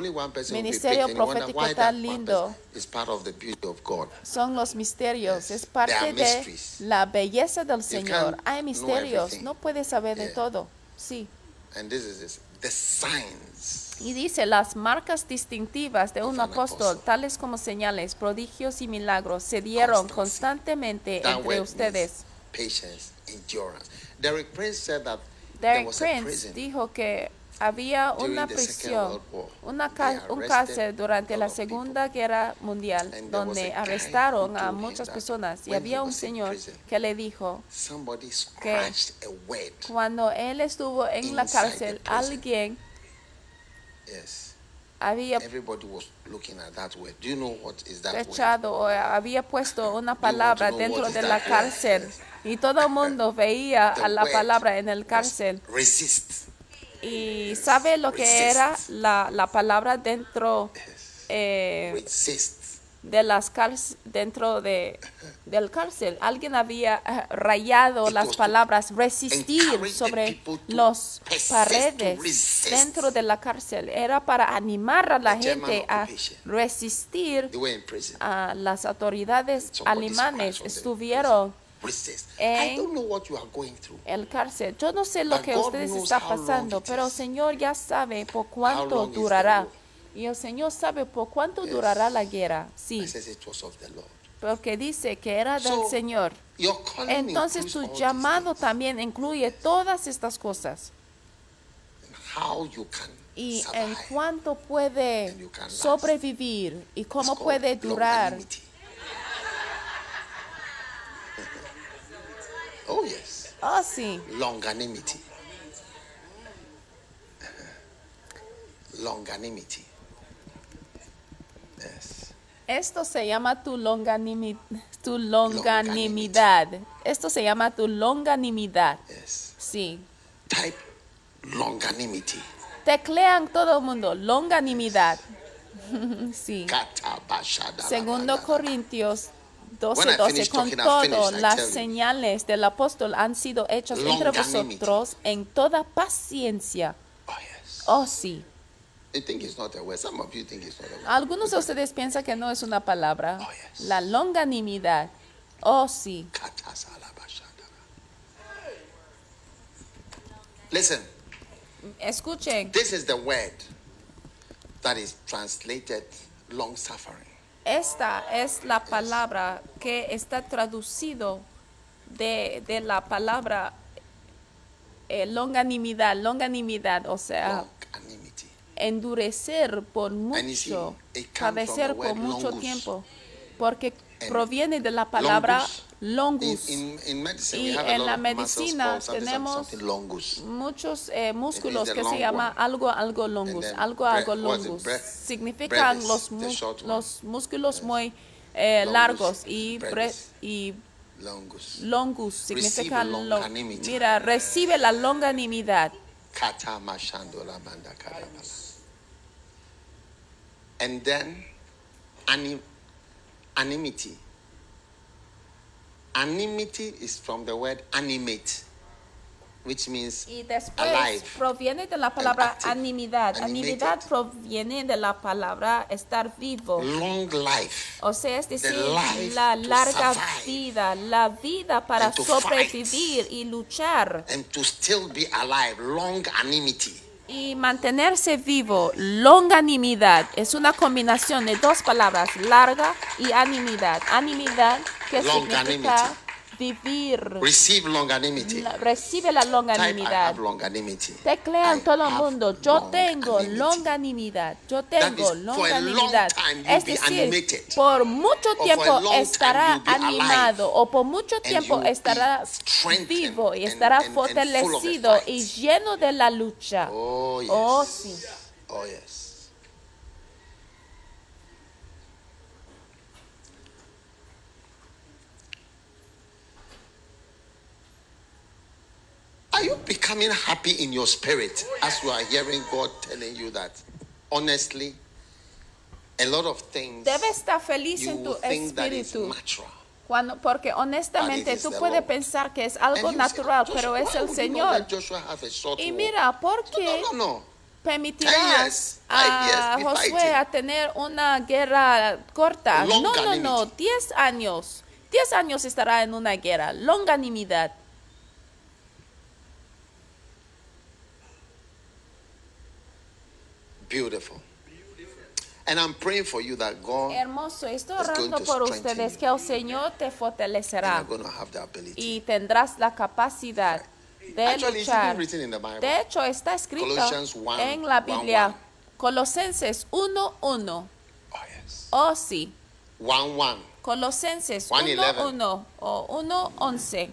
ministerio profético tan lindo person is part of the beauty of God. son los misterios, es parte de la belleza del Señor. Hay misterios, no puedes saber de todo. Sí. And this is this, the signs. Y dice, las marcas distintivas de un apóstol, tales como señales, prodigios y milagros, se dieron constantemente entre ustedes. Patience, endurance. Derek Prince said that there Derek a Prince prison dijo que había una prisión, una ca- un cárcel durante la. Segunda Guerra Mundial, donde arrestaron a muchas personas. Y había un señor que le dijo, word. cuando él estuvo en la cárcel, alguien Yes. había Everybody was looking at that word. Do you know what is that word? echado o había puesto una palabra dentro de la cárcel y todo el mundo veía a la palabra en el cárcel Resist. y sabe lo que era la, la palabra dentro eh, de las cárceles dentro de del cárcel alguien había eh, rayado las palabras resistir sobre los paredes dentro de la cárcel. Era para animar a la gente a resistir a las autoridades alemanes. estuvieron. En- I don't know what you are going through. el cárcel. Yo no sé lo que ustedes knows está how long pasando, pero el. Señor ya sabe por cuánto durará. Y el Señor sabe por cuánto durará la guerra. Sí, porque dice que era del Señor. Entonces tu llamado también incluye todas estas cosas. How you can Y en cuánto puede sobrevivir y cómo puede durar. Oh yes, Oh, sí. longanimity. longanimity. Yes. Esto se llama tu, longanimi- tu longanimidad. Esto se llama tu longanimidad. Yes. Sí. Type longanimity. Teclean todo el mundo, longanimidad. sí. Segundo. Corintios 12, I 12. finish Con todo, las señales del apóstol han sido hechas entre vosotros en toda paciencia. Oh sí. Algunos de ustedes piensan que no es una palabra. Oh, yes. La longanimidad. Oh, sí. Listen, Escuchen, this is the word that is translated long suffering. Esta es la palabra que está traducido de, de la palabra eh, longanimidad, longanimidad, o sea, endurecer por mucho, padecer por mucho tiempo, porque proviene de la palabra longus, longus. In, in, in medicine, Y en la medicina tenemos longus. muchos eh, músculos que long se llama algo algo longus, algo algo longus. Significan los, los músculos muy eh, largos y, y Longus. longus significa Receive lo- longanimity. mira recibe la longanimidad. And then anim, animity. Animity is from the word animate, which means y después alive. proviene de la palabra animidad. Animidad proviene de la palabra estar vivo. long life. O sea, es decir, la larga vida, la vida para sobrevivir y luchar And to still be alive, long animity. y mantenerse vivo. Longanimidad es una combinación de dos palabras, larga y animidad. Animidad que significa vivir. Receive longanimity. La- recibe la longanimidad. longanimity. Teclean I todo el mundo. Yo tengo longanimidad. Yo tengo longanimidad. Es decir, por mucho tiempo estará animado o por mucho tiempo estará vivo y estará fortalecido y lleno de la lucha. Oh. Oh, sí. Oh, yes. Are you becoming happy in your spirit as you are hearing God telling you that? Honestly, a lot of things Debe estar feliz you en tu will think that is espíritu. natural. Cuando, porque honestamente is tú the puedes Lord. pensar que es And algo you say, natural, "Joshua, pero es why el would you not Señor. let Joshua have a short Y war?" mira, ¿por qué No, no, no. Ten years, permitirás five a be Josué fighting. a tener una guerra corta? No, no, no, Longanimity. 10 años. 10 años estará en una guerra. Longanimidad. Beautiful. And I'm praying for you that God Hermoso, estoy orando to por ustedes que el Señor te fortalecerá y tendrás la capacidad de luchar. even written in the Bible. De hecho, está escrito Colossians 1, en la 1, Biblia. 1. Colosenses 1.1. Oh, yes. Oh, sí. 1 1. Colosenses 1:11. 1.1 o 1.11.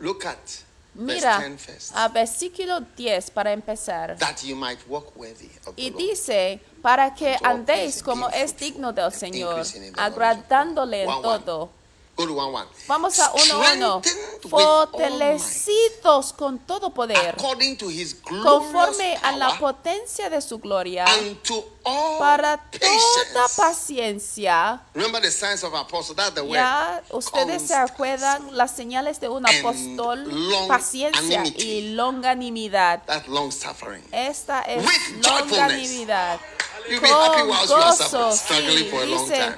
Look at Mira verse 10 first. a versículo 10 para empezar. that you might walk worthy of the Y dice, para que andéis como es digno del Señor, agradándole en todo, Go to 1 1. Vamos a 1-1. Strengthened with all might, Fortalecidos con todo poder, according to his conforme a la potencia de su gloria, unto all para toda paciencia. Remember the signs of apostle. That's the word. Ya ustedes se acuerdan las señales de un And apóstol, paciencia y longanimidad. That's long suffering. Esta es With longanimidad. You'll be happy Con whilst you are gozo, struggling for a long time.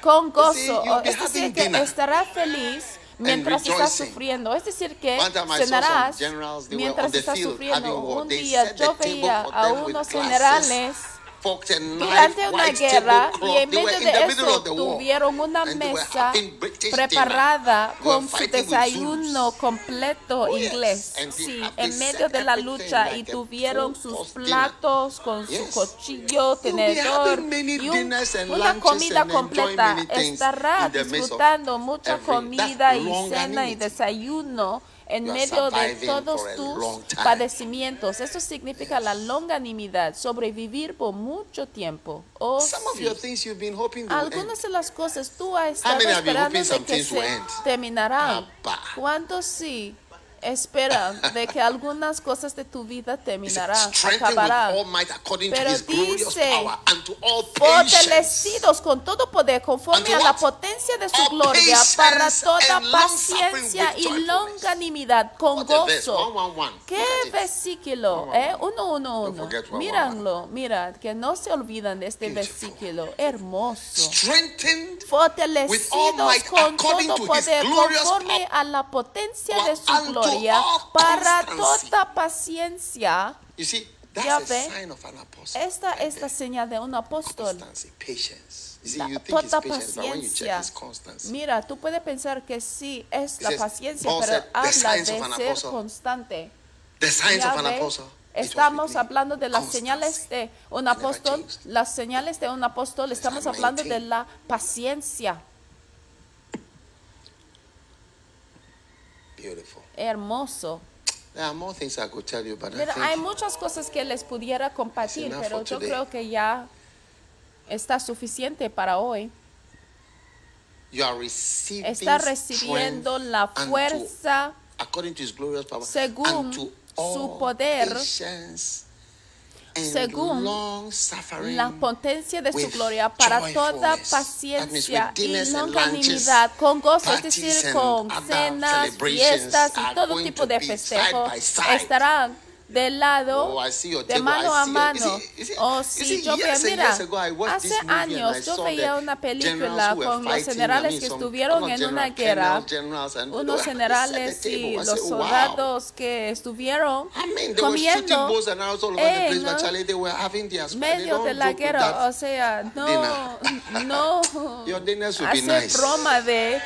Con gozo. be Es decir, que estará feliz mientras estás sufriendo. Es decir, que cenarás mientras estás sufriendo. Un día yo veía a unos generales durante una guerra y en medio de eso tuvieron una mesa preparada were con su desayuno completo Oh, inglés. Sí, en medio de la lucha y tuvieron sus platos con su cuchillo, tenedor y un- una comida completa. Estará disfrutando mucha comida y cena y desayuno en medio de todos tus padecimientos. Eso significa la longanimidad, sobrevivir por mucho tiempo. Oh, sí. Algunas de las cosas tú has estado esperando de que se terminarán. ¿Cuántos sí esperan de que algunas cosas de tu vida terminarán, acabarán? all might according to Pero dice. Fortalecidos con todo poder conforme a la potencia de su gloria para toda paciencia y longanimidad con gozo. 111. ¿Qué versículo? ¿Eh? one. Uno, uno, Don't uno. forget one, one, Míranlo, mira, que no se olvidan de este versículo. Hermoso. Fortalecidos con todo poder conforme a la potencia de su unto gloria all para constancy. toda paciencia. Ya ve. Esta es la señal de un apóstol. La toda paciencia. Mira, tú puedes pensar que sí es la paciencia, pero said, "The habla de ser apostle." constante. Estamos hablando de las señales de un apóstol, las señales de un apóstol, estamos hablando de 19. la paciencia. Beautiful. Hermoso. There are more things I could tell you, but I hay think muchas cosas que les pudiera compartir, pero yo creo que ya está suficiente para hoy. you are receiving Está recibiendo la fuerza according to his glorious power, según su all poder, patience según la potencia de su gloria para toda paciencia y longanimidad, con gozo, es decir, con cenas, fiestas y todo tipo de festejos estarán del lado Oh, I see your de mano a mano. see- Oh, see, yo and mira, hace años yo veía una película con los generales que estuvieron en una guerra, unos generales y los soldados que estuvieron comiendo en medio de la guerra, o sea, no, no. Nice. broma de,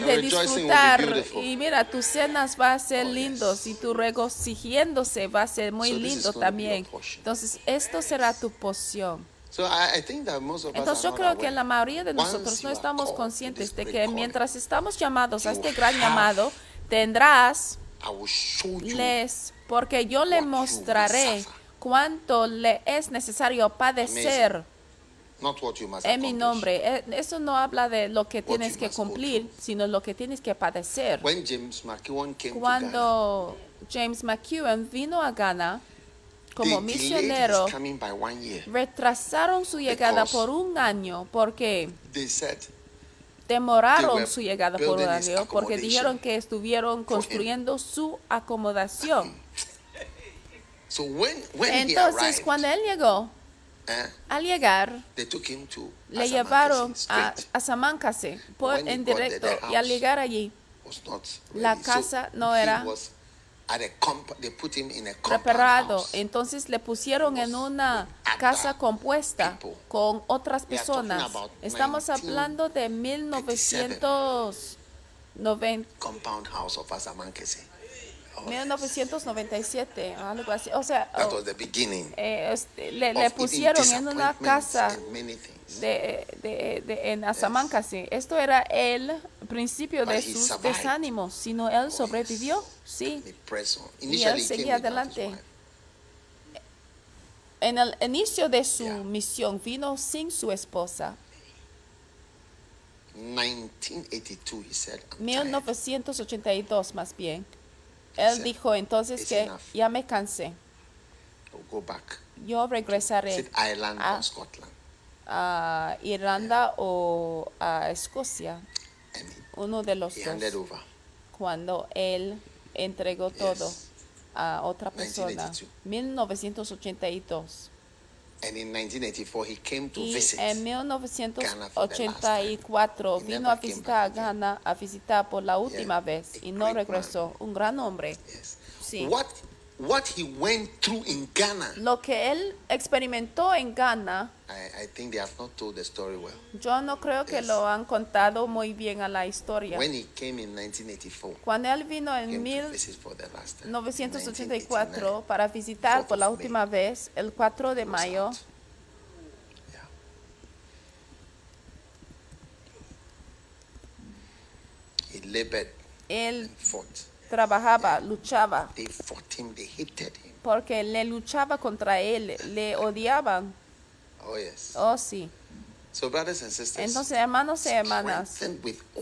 de disfrutar. y mira, tus cenas va a ser Oh, lindos y tu regocijiéndose va a ser muy lindo también. Entonces, esto será tu poción. So I, I think that most of us Entonces yo creo que la mayoría de nosotros no estamos conscientes de que mientras estamos llamados a este gran llamado, tendrás les, porque yo le mostraré cuánto le es necesario padecer not what you must en mi nombre. Eh, Eso no habla de lo que tienes you que cumplir, sino lo que tienes que padecer. When James McEwan came to Ghana, Cuando James McEwen vino a Ghana como misionero, retrasaron su llegada por un año porque They said they demoraron su llegada por un año porque dijeron que estuvieron construyendo su acomodación. so. When when he Entonces, cuando él llegó, al llegar, they took him to le llevaron a, a Samáncase por en directo y al llegar allí La casa no era preparado. Entonces le pusieron en una casa compuesta con otras personas. Estamos 1987. hablando de 1990. compound house of Asamankese. Oh, 1997, algo así. O sea, That oh, was the beginning. eh, este, le, le pusieron en una casa de, de, de- en Asamankasi. Esto era el principio de But he sus desánimos, sino él sobrevivió, sí. Y él seguía adelante. En el inicio de su Yeah. misión vino sin su esposa. 1982, he said, I'm tired. 1982 más bien. Él said, dijo entonces "It's que enough." ya me cansé. Go back. Yo regresaré Ireland or Scotland? a Irlanda o a Escocia, And uno de los dos, over. cuando él entregó todo Yes. a otra persona. 1982. 1982. And in 1984, he came to Y visit. en Ghana for the 1984 He vino a visitar a. Ghana a visitar por la última Yeah, vez a y no regresó. Un gran hombre. Yes. Sí. What what he went through in Ghana, Lo que él experimentó en Ghana, I, I think they have not told the story well. yo no creo que lo han contado muy bien a la historia. When he came in 1984, Cuando él vino en came to visit for the last time. 1984 1989. para visitar por la última vez el 4 de mayo. Yeah. He labored él and fought. Trabajaba, luchaba, They fought him, they hated him. porque le luchaba contra él, le odiaban. Oh, yes. Oh, sí. So, brothers and sisters, Entonces, hermanos y hermanas,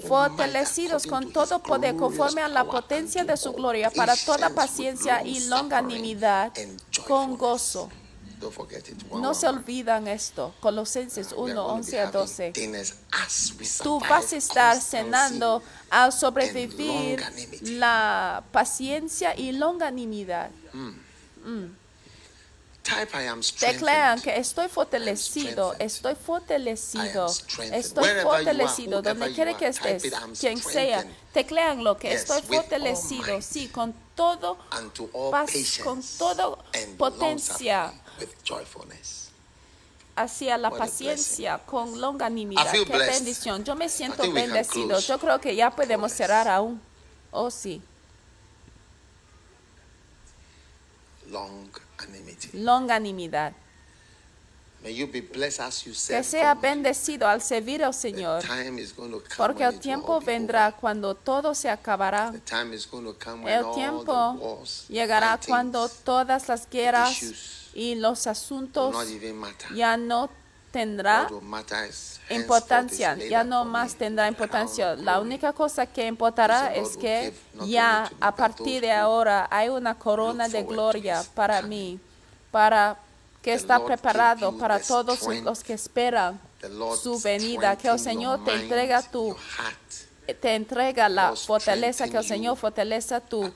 fortalecidos con todo poder conforme a la potencia de su gloria para toda paciencia y longanimidad con gozo. Don't forget it. One, No se olvidan esto. Colosenses We are 1, going to be 11 a having 12. dinners as we Tú vas a estar cenando al sobrevivir la paciencia y longanimidad. Declaran strengthened. que estoy fortalecido, estoy fortalecido, estoy fortalecido, donde quiera que estés, quien sea, teclean lo que estoy fortalecido, sí, con todo paz, con todo and potencia. Hacia la paciencia, con longanimidad. Qué blessed. bendición. Yo me siento bendecido. Yo creo que ya podemos cerrar aún. Oh, sí. Longanimidad. May you be blessed as you Que sea bendecido al servir al The Señor. time is going to come Porque when el tiempo vendrá cuando todo se acabará. The time is going to come when El tiempo llegará cuando todas las guerras y los asuntos ya no tendrá importancia, ya no más tendrá importancia. La única cosa que importará es que ya a partir de ahora hay una corona de gloria para mí, para que está preparado para todos los que esperan su venida, que el Señor te entrega tu te entrega la fortaleza, que el Señor fortaleza tu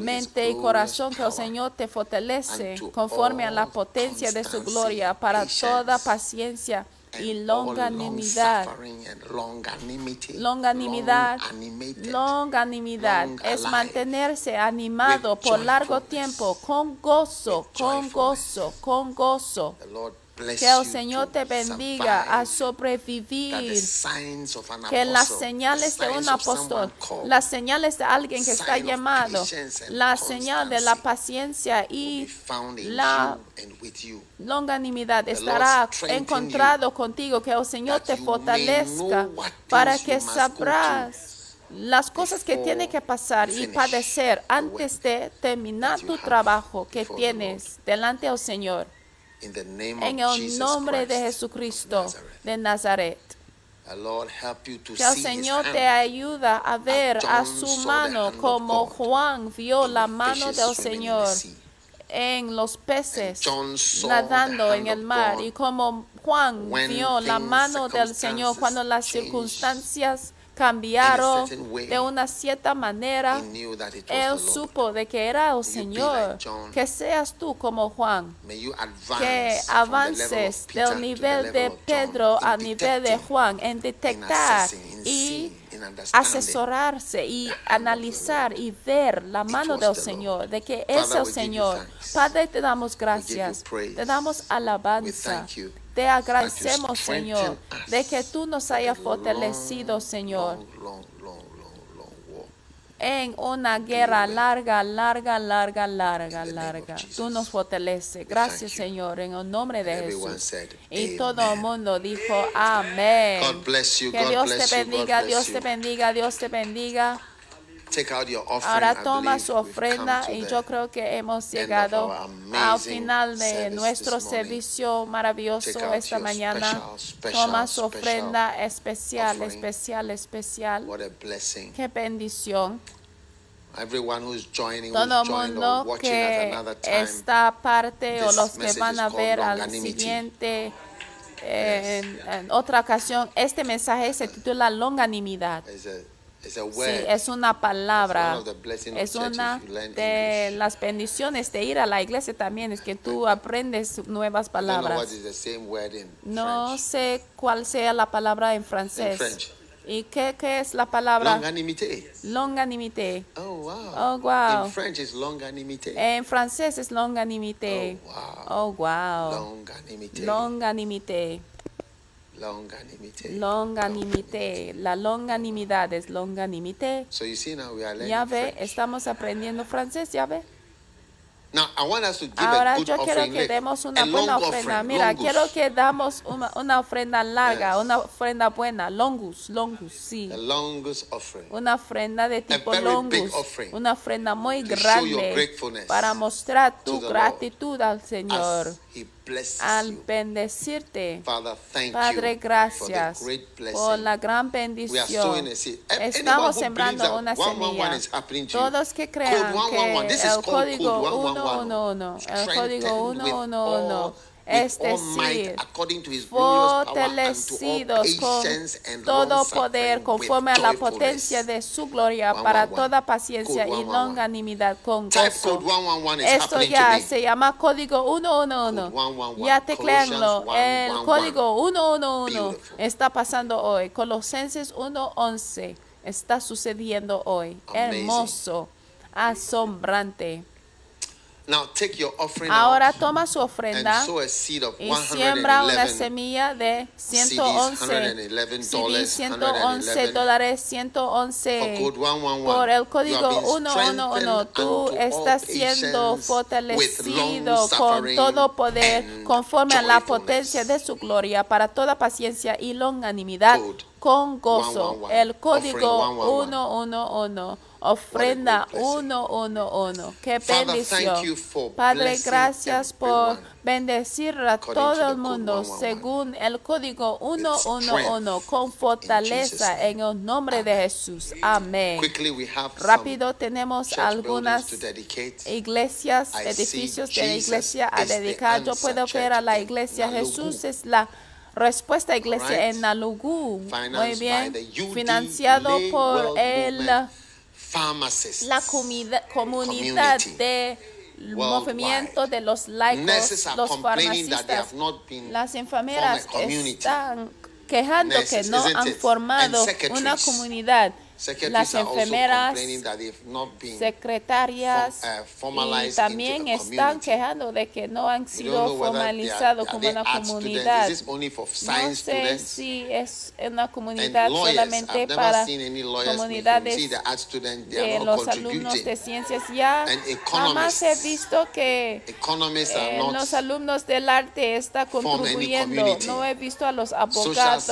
mente y corazón, que el Señor te fortalece conforme a la potencia de su gloria para toda paciencia y longanimidad. Longanimidad, longanimidad long es mantenerse animado por largo tiempo, con gozo, con gozo, con gozo. Que el Señor te bendiga a sobrevivir. Que las señales de un apóstol, las señales de alguien que está llamado, la señal de la paciencia y la longanimidad estará encontrado contigo, que el Señor te fortalezca para que sabrás las cosas que tiene que pasar y padecer antes de terminar tu trabajo que tienes delante del Señor. In the name En el Jesus nombre de Christ Jesucristo Nazareth. de Nazaret. The Lord help you to Que el Señor te ayuda a ver a su mano como Juan vio la mano del Señor en los peces nadando en el mar y como Juan vio la mano del Señor cuando las circunstancias cambiaron de una cierta manera. él supo de que era el Señor. que seas tú como Juan. Que avances del nivel de Pedro al nivel de Juan en detectar y asesorarse y analizar y ver la mano del Señor, de que es el Señor. Padre, te damos gracias, te damos alabanza, thank you te agradecemos, Señor, de que tú nos hayas fortalecido, Señor, en una guerra larga, larga, larga, larga, larga. Tú nos fortaleces. Gracias. Señor, en el nombre de Jesús. Y todo el mundo dijo, amén. Que Dios te bendiga, Dios te bendiga, Dios te bendiga. Take out your offering. Ahora toma su ofrenda y yo creo que hemos llegado al final de nuestro servicio maravilloso esta mañana. Toma su ofrenda especial, especial, especial. What a blessing. Qué bendición. Everyone who's joining, Todo or mundo watching at que time. está parte o los que van a ver al siguiente eh, en, en otra ocasión, este mensaje se titula longanimidad. Sí, es una palabra, es una de las bendiciones de ir a la iglesia también, es que tú aprendes nuevas palabras. No sé cuál sea la palabra en francés. ¿Y qué, qué es la palabra? Longanimité. Longanimité. Oh wow. Oh, wow. In French it's longanimité. En francés es longanimité. Oh, wow. Oh, wow. Longanimité. Longanimité. Longanimité. Longanimité. La longanimidad es longanimité. So you see now we are learning Ya ve, French. estamos aprendiendo francés, ya ve. Now I want us to give Ahora a good yo quiero offering. que demos una a buena long ofrenda. offering, Mira, longus. quiero que damos una, una ofrenda larga, Yes. una ofrenda buena. Longus, longus, sí. The longest offering. Una ofrenda de tipo very big longus. offering Una ofrenda muy to show your grande gratefulness para mostrar to tu the Lord gratitud al Señor As al bendecirte. Padre, gracias por la gran bendición. Estamos sembrando una that 111 semilla. Todos que crean Code 111. que el código code 111. 111, el código with 111, all- es with all might, decir, according to his glorious power, and to all fortalecidos con todo poder conforme a la potencia de su gloria para toda paciencia y 111. longanimidad con gozo. code 111 is Esto ya se llama código 111. Code 111. Ya tecleanlo. El 111. código 111 Beautiful. está pasando hoy. Colosenses 111 está sucediendo hoy. Hermoso, asombrante. Now take your offering Ahora toma su ofrenda and sow a seed of y siembra una 111 semilla de CDs, 111 $111, CDs, 111 dólares, 111 For code 111, por el código have been 111. strengthened Tú estás siendo fortalecido con todo poder conforme a la potencia de su gloria para toda paciencia y longanimidad con gozo. 111. El código Offering 111. Ofrenda What a great blessing. 111. Qué bendición. Padre, gracias por bendecir a todo el mundo 111. según el código strength 111 con fortaleza en el nombre de Jesús. Amén. Rápido tenemos algunas iglesias, edificios de la iglesia a dedicar. Yo puedo ver a la iglesia. Jesús es la respuesta iglesia en Nalugu. Muy bien. Financiado Lay por el, la comida- comunidad Community. de movimiento de los laicos, los farmacistas. Las enfermeras están quejando que no han formado una comunidad. Las enfermeras, secretarias uh, y también están quejando de que no han sido formalizados como una comunidad. No sé si es una comunidad solamente para comunidades de los alumnos de ciencias. Ya jamás he visto que eh, los alumnos del arte está form any contribuyendo. No he visto a los abogados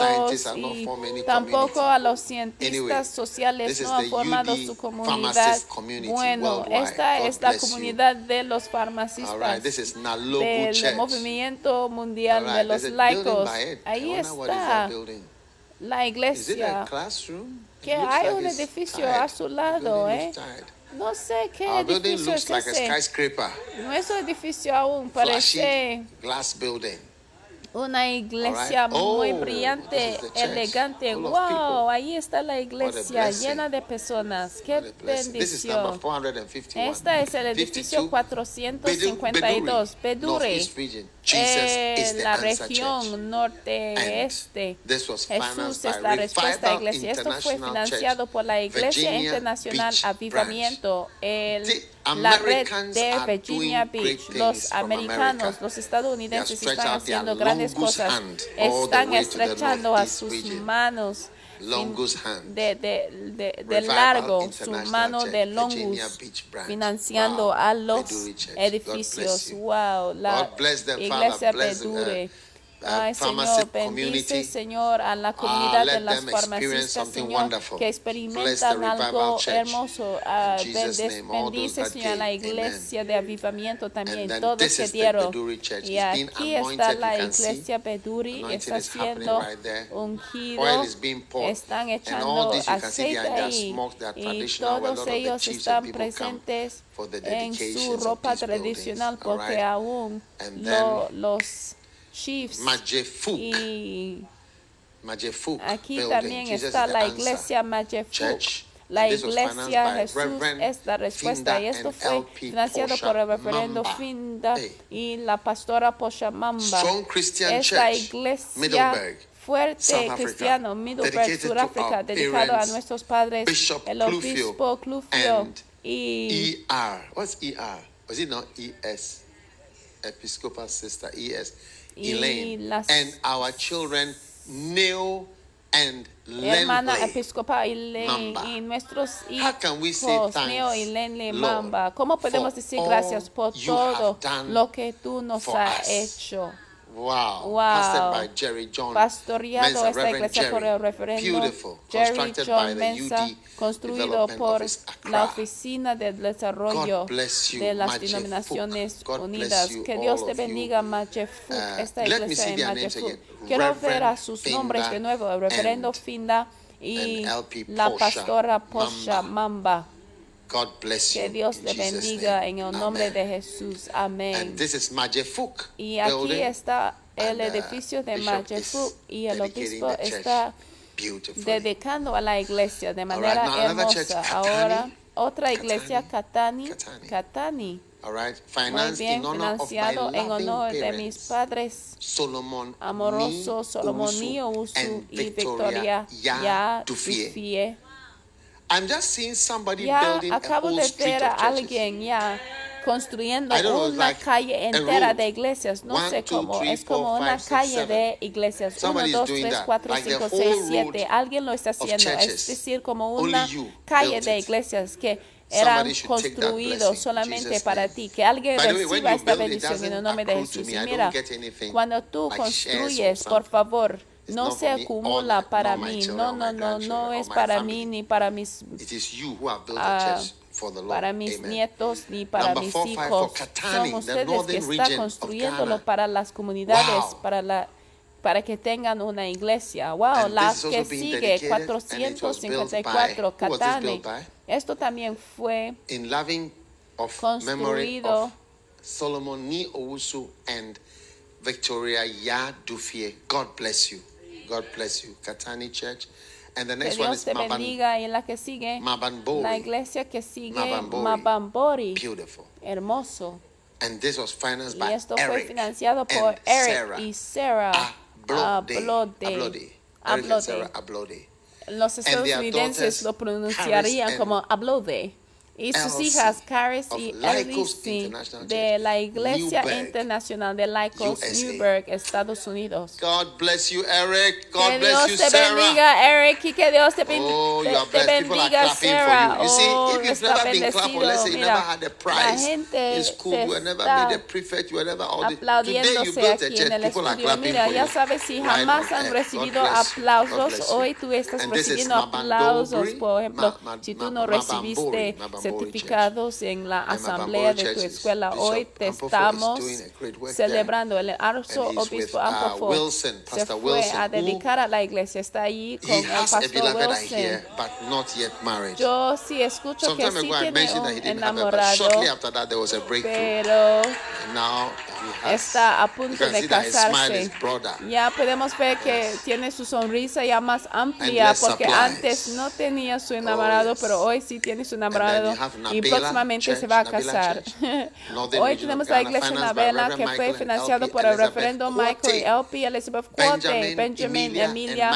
y tampoco a los cientistas Anyway, sociales no the formado su comunidad. Bueno, esta es la comunidad de los farmacistas del movimiento mundial de los laicos. Ahí está la iglesia. Que hay like un edificio a su lado, ¿eh? No sé qué Our edificio es like ese. skyscraper. Nuestro edificio aún parece glass building. Una iglesia Alright. Oh, muy brillante, elegante. Wow, ahí está la iglesia llena de personas. Qué bendición. 451. Este es el edificio 52, 452, Bedure, eh, is the la región norte-este. Jesús es la respuesta iglesia. Esto fue financiado por la Iglesia Virginia Internacional Beach Avivamiento, el- la red de Virginia Beach. Los americanos, America. los estadounidenses están haciendo grandes cosas. Están estrechando a sus manos Longest hand. de, de, de, de largo su mano de longus financiando Wow. a los edificios. Wow, la iglesia Father. Uh. Ay, Señor, bendice. Señor, a la comunidad de let las farmacistas, Señor, que experimentan algo hermoso. Jesus' bendice, bendice, Señor, a la iglesia de avivamiento también, todos que dieron. Y aquí está la iglesia Beduri, está siendo right ungido, están echando aceite ahí. Y todos ellos están presentes en su ropa tradicional porque right? aún And lo- los chiefs Majefuk. y Majefuk aquí building. también Jesus está la iglesia Majefuk. La iglesia Jesús es la respuesta Finda y esto fue financiado Posha por el referendo Mamba. Finda y la pastora Posha Mamba. Strong Christian es la Church, iglesia Middleburg, fuerte cristiano, Middleburg, Sudáfrica, dedicado a nuestros padres, Bishop el obispo Clufio y ER. What's ER? Was it not ES? Episcopal sister, ES. Y Elaine. las- And our children, Neil and hermana episcopal Elaine y nuestros How can we say hijos, Neo y Lenley Lord, Mamba. ¿Cómo podemos decir gracias por todo lo que tú nos has hecho? Wow. Wow. Pastored by Jerry John Pastoreado Mensa, esta Reverend iglesia por el Jerry. referendo Beautiful. Jerry John Mensa, construido por la Oficina de Desarrollo de las. Denominaciones Unidas. Que Dios te bendiga, Majefuk, Uh, esta iglesia Majefuk. again. Quiero ver a sus nombres de nuevo, el referendo Finda y la pastora Posha Mamba. God bless you. Que Dios Jesus' bendiga en el nombre Amen. de Jesús. Amén. Y aquí building. está el and, uh, edificio de Majefuk y el obispo church está dedicando a la iglesia de manera now church, hermosa. Katani. Ahora, otra iglesia, Katani, Katani. Katani. All right, Muy bien, financiado en honor de mis padres Solomon amoroso, Owusu Usu y Victoria Ya Ya Dufie. I'm just seeing somebody Ya building a acabo whole de street ver a alguien ya construyendo know, una like calle a entera de iglesias. No One, sé two, cómo. three, Es como four, una five, six, calle seven. de iglesias. Uno, Somebody's dos, doing tres, that, cuatro, like the cinco, whole seis, road siete. Alguien lo está haciendo. Es decir, como una calle de iglesias que eran construidos solamente para ti. Que alguien reciba esta bendición en el nombre de Jesús. Y mira, cuando tú construyes, por favor, no se acumula para mí. No, no, no, no es para mí ni para mis It is you who have built a church for the Lord. para mis nietos ni para mis hijos. Son the ustedes que están construyéndolo para las comunidades, para la para que tengan una iglesia. Wow, la que sigue dedicated, and it was built 454 by- who was this Katani. built by? Esto también fue Construido. Solomon Ni Owusu and Victoria Ya Dufie. God bless you. God bless you. Katani Church. And the que next one Dios is te Maban, bendiga y la que sigue Mabanbori. la iglesia que sigue Mabambori. Mabambori. Beautiful. Hermoso. And this was financed Y by esto fue Eric financiado por and Eric Sarah y Sarah Ablode. Ablode. Ablode. Los estadounidenses lo pronunciarían como Ablode. Y sus hijas, Caris y Elsie, de la Iglesia Newburgh, Internacional de Lycos, USA. Newburgh, Estados Unidos. God bless you, Eric. God que bless Dios you, te Sarah. bendiga, Eric, y que Dios te, Oh, te- you are te are bendiga, clapping Sarah. you. You see, oh, está clapped bendecido. never Mira, had a la prize gente school, you were never está prefect, aplaudiéndose aquí en el estudio. Mira, for ya sabes si jamás han recibido aplausos, hoy tú estás recibiendo aplausos. Por ejemplo, si tú no recibiste certificados en la asamblea de tu escuela, hoy te estamos celebrando. El And arzo he's with, obispo uh, Ampofo se fue a dedicar a la iglesia. Está allí con el pastor Wilson. Yo sí escucho que sí tiene un enamorado, pero está a punto de casarse. Ya podemos ver que tiene su sonrisa ya más amplia porque antes no tenía su enamorado, pero hoy sí tiene su enamorado y próximamente se va a casar. Hoy tenemos la iglesia Nabela que fue LP por el Quartey. Michael L.P. Elizabeth Quartey, Benjamin, Emilia,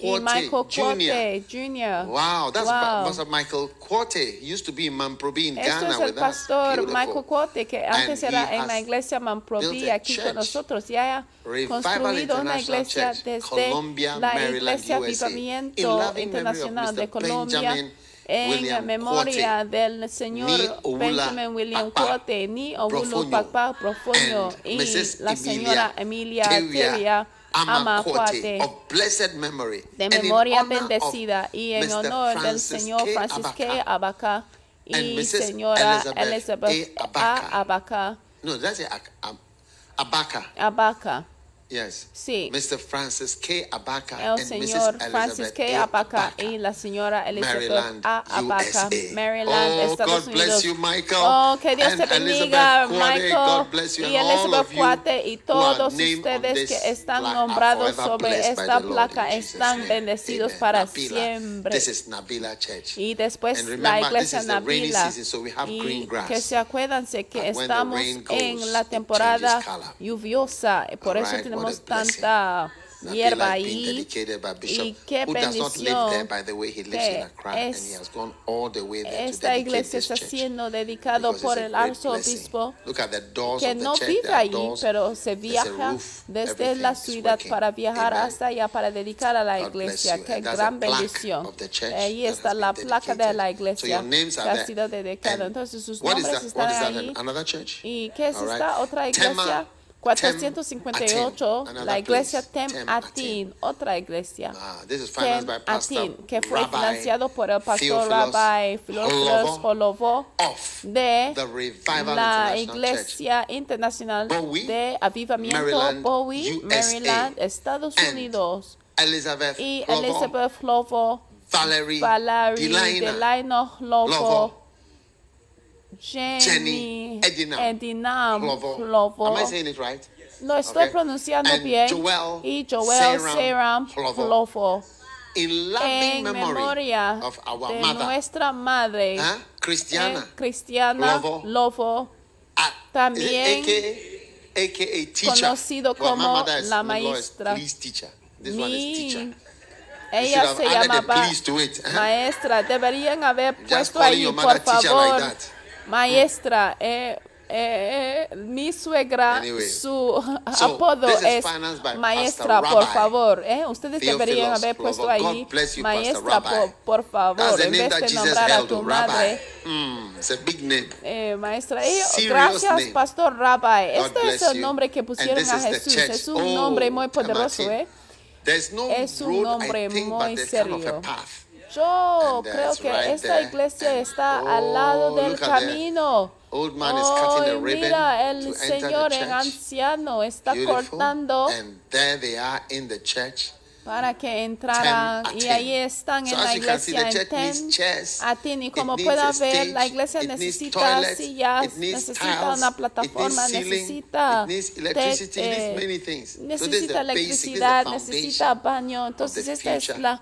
y Michael. Quartey Jr. Wow, that's. Pastor Michael. He used to be in Mamprobi in Ghana es el pastor. Michael Cote, que antes era en la iglesia Mamprobi aquí con nosotros. Ya ha construido una iglesia desde la iglesia Avivamiento Internacional de Colombia en William memoria Quote, del señor Benjamin William Quote, ni Obulo Profonio and y Mrs. la señora Emilia Tevia Ama Quote, Quote, of blessed memory, de memoria bendecida y en Mr. honor del señor. Francis K. Abaca y Mrs. señora Elizabeth Elizabeth A. Abaca. Abaca. No, that's it. Ak- Ab- Abaka. Abaca. Yes. Sí. Mr. Francis K. Abaka El and señor Mrs. Francis Elizabeth K. Abaca y la señora Elizabeth Maryland, A. Abaca, USA. Maryland, oh, Estados God Unidos. bless you, Michael. Oh, que Dios te and bendiga. Michael, God bless you, y and Elizabeth Cuate y todos ustedes this que están nombrados sobre esta placa están bendecidos Amen. para Nabila. siempre. This is Nabila Church. Y después And la remember, iglesia Nabila. season, so we have y green grass. que se acuérdense que the estamos goes, en la temporada lluviosa, por All eso right, what tenemos tanta hierba ahí. Y qué bendición by the way. He lives que in Accra, and es- he has gone all the way there to Esta iglesia está siendo dedicado por el arzobispo blessing. Look at the doors que no vive doors, pero se viaja desde la ciudad para viajar hasta allá para dedicar a la iglesia. Qué gran bendición. Ahí está la placa de la iglesia que ha sido dedicado. And Entonces sus nombres están ahí. ¿Y qué es esta otra iglesia? Tem 458, Aten, la iglesia. Tem Tem Atin, otra iglesia. Ah, this is financed by Tem Atin, que fue Rabbi financiado por el pastor Rabbi Filófilos Holovo Holovo de la Church. Iglesia Internacional Bowie, de Avivamiento Maryland, Bowie, USA. Maryland, Estados Unidos. Elizabeth Y Holovo, Elizabeth Flovo, Valerie, Valerie Delino Flovo, Lovo, Jenny Jenny Edinam. Am I saying it right? Lo estoy Okay. pronunciando And bien. Joel y Joel Seram. Flovo. In loving En memory memoria of our de mother, nuestra madre, huh? Christiana, eh, Cristiana Lovo. Lovo, ah, también AKA, AKA teacher. conocido Well, my como is- la is maestra. Please teacher. This one is teacher. Mi, ella se llamaba huh? maestra. Deberían haber Just puesto ahí, por like favor. Maestra. Eh, eh, eh, mi suegra, Anyway, su so apodo es maestra, por favor. Eh, ustedes Theophilus deberían haber puesto ahí, God bless you, maestra, por, por favor, en vez de nombrar a tu Rabbi. madre. Mm, it's a big name. Eh, maestra, y gracias, name. Pastor Rabbi. Este es el nombre que pusieron a Jesús. Es un Oh, nombre muy poderoso, ¿eh? No Es un road, nombre think, muy there's kind of serio. Yo creo que esta iglesia está al lado oh, del at the camino. Old man is cutting the ribbon mira, el to enter señor en anciano está Beautiful. cortando And there they are in the church. Para que entraran Ten a y ahí están So en la see, iglesia en chairs, a tin y como pueda a ver la iglesia necesita sillas necesita tiles, una plataforma ceiling, necesita it needs te- eh. So necesita basic, the electricidad necesita baño. entonces esta es la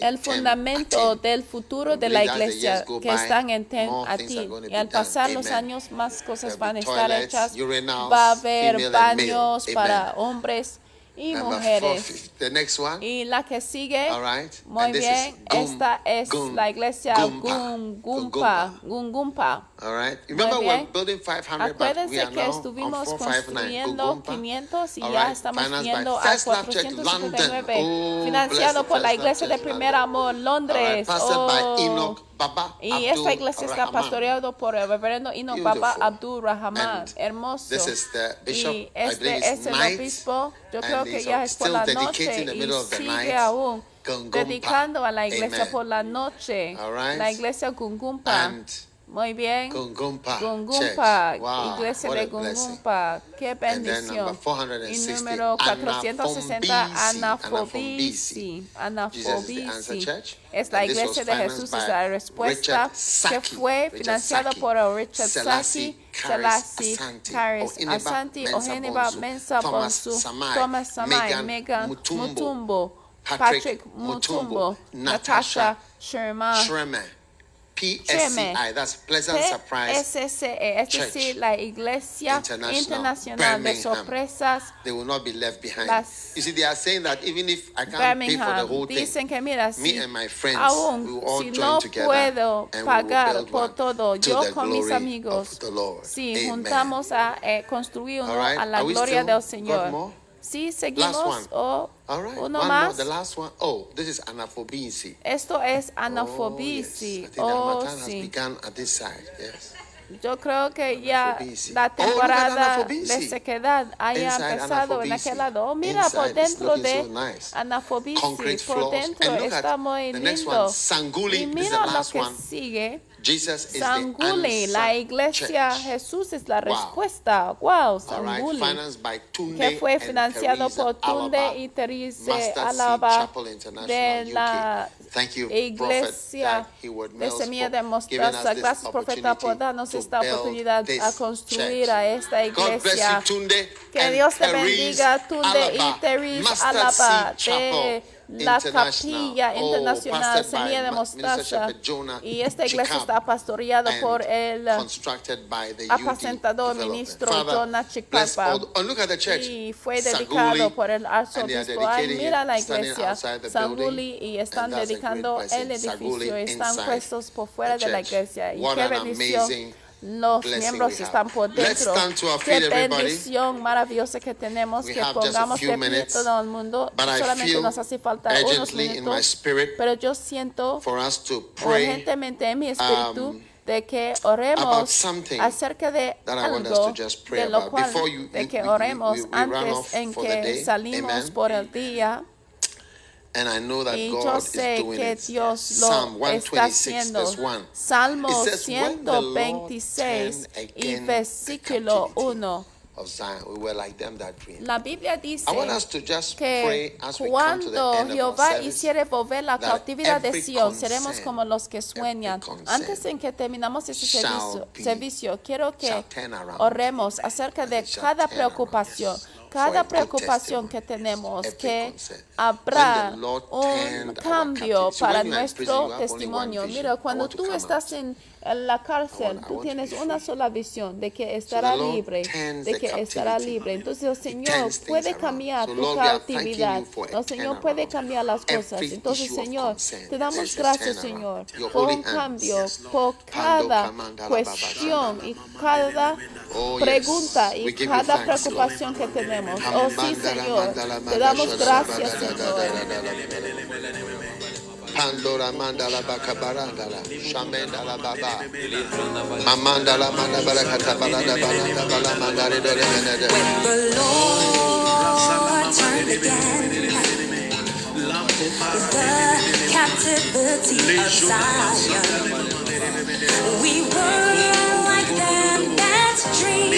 el fundamento del futuro de la iglesia que están en Ten going to Y al pasar los años, más cosas van a estar hechas. Va a haber baños para hombres y Number mujeres. the next one. Y la que sigue, All right. muy And bien, Gum- esta es Gum- la iglesia Gumpa. Gungumpa. Gungumpa. All right. Remember, we're building 500, but we Acuérdense are que now estuvimos on 459. construyendo Gugumpa. 500 y All ya right. estamos viendo a First Love Church, 459. London. Oh, financiado por la iglesia de Primer. Amor, right. Londres. Oh. Enoch Baba Y Abdul esta iglesia está pastoreado por el reverendo Baba. Abdul Rahman. Hermoso. This is the bishop. y este es el obispo. Yo creo que ya es por la noche y sigue aún dedicando a la iglesia Amen. por la noche. Right. La iglesia Gungumpa. And Muy bien. Gungumpa Gungumpa. Wow, iglesia de. Gungumpa, qué bendición. Y 460, número 460, Anafombisi. Anafobisi. Church. Es la iglesia de Jesús, es la respuesta que fue Saki. por Richard Saki, Selassie, Caris Asante, Mensa Bonsu, Thomas Samai, Megan Mutumbo, Patrick Mutumbo, Natasha Sherman. PSCI, that's Pleasant Surprise. PSCE, es decir, la Iglesia International, Internacional de. Sorpresas They will not be left behind. Las- you see, they are saying that even if I can't pay for the whole thing, Dicen que mira, me and my friends, aún we will all si join no together puedo and we will build por one todo, to yo the con mis glory amigos, of the Lord. si Amen. juntamos a eh, construir uno All right. a la gloria still? del Señor. Sí, seguimos. one. O All right. uno one más. more. The last one. Oh, this is anaphobisi. Esto es Oh, yes. Oh, sí. Yes. Yo creo que ya la Oh, temporada de sequedad haya Inside empezado en aquel lado. Oh, mira, por Inside dentro de so nice. por dentro está muy lindo. one, Sanguli y mira lo last que one. sigue. Sanguli, la iglesia. Jesús es la Wow. respuesta. Wow, Tunde que fue financiado por Tunde y Seed Alaba de la iglesia de Semilla de Mostaza. Gracias, profeta, por darnos esta oportunidad a construir a esta iglesia. Que Dios te Therese bendiga, Tunde y Mustard Alaba de la. Capilla Oh, Internacional by Semilla de Mostaza. Y esta iglesia está pastoreada por el UD apacentador ministro Jonah oh, church. y fue Saguli, dedicado por el arzobispo. Mira la iglesia building, y están dedicando el Saguli edificio. Están puestos por fuera de la iglesia. Y qué bendición. Los miembros están por dentro. Qué bendición maravillosa que tenemos que pongamos de pie todo el mundo. Solamente nos hace falta unos minutos. Pero yo siento urgentemente en mi espíritu um, de que oremos acerca de algo de lo cual de que oremos antes en que salimos por el día And I know that y yo God is sé doing que. Dios lo Psalm está 126, haciendo. verse 1. Salmo It says, "When the Lord 126 turned y versículo the captivity 1. Of Zion, we were like them that dream. La Biblia dice I want us to just pray que cuando Jehová hiciere volver la cautividad de Sion, seremos como los que sueñan. Antes en que terminamos shall servicio, servicio, quiero que oremos acerca de cada preocupación. Cada preocupación que tenemos, que habrá un cambio para nuestro testimonio. Mira, cuando tú estás en en la cárcel, tú tienes una sola visión de que estará libre, de que estará libre. Entonces el Señor turns things puede cambiar tu cautividad. El Señor puede cambiar las cosas. Entonces, Señor, te damos gracias. Señor, por un cambio, por cada cuestión y cada Oh, pregunta y cada preocupación que tenemos. Oh, sí, Señor, te damos gracias, Señor. Pandora mandala baka shamendala baba, mamandala manda barakata balada bala mandare dole menede. When the Lord turned again the captivity of Zion, we were like them that dream,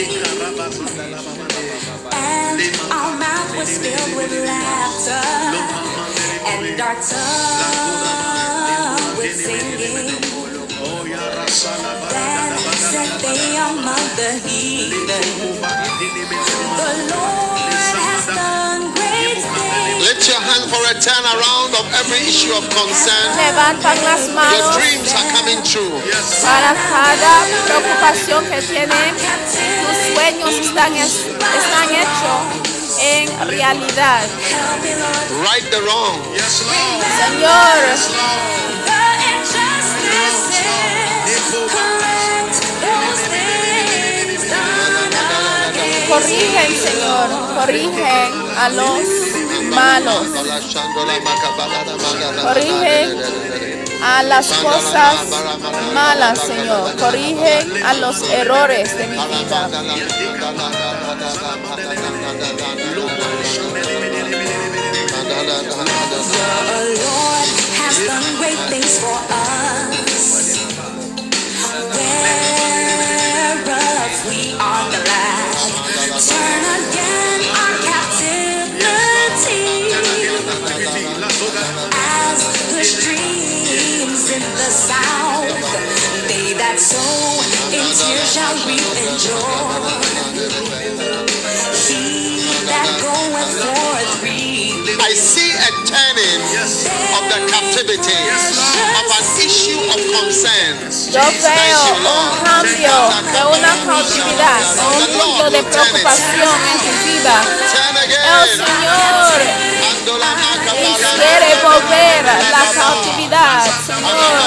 and our mouth was filled with laughter, and our tongue with singing. Then said they among the heathen. The Lord has done. Lift your hand for a turnaround of every issue of concern. Levantan las Your manos dreams are coming true. para cada preocupación que tienen. Tus sueños están, están hechos en realidad. Lord. Right the wrong. Señor, correct those things done against corrigen, Señor, corrigen a los malos, Corrigen. a las cosas malas, Señor. Corrigen a los errores de mi vida. Turn again our as the streams in the south. They that sow in tears shall reap in joy. He that goeth forth reap I see a turning of the captivity of an issue of concern. Yo veo un cambio de una cautividad a un mundo de preocupación en tu vida. Turn El again. Señor. Quiere volver. La cautividad, Señor.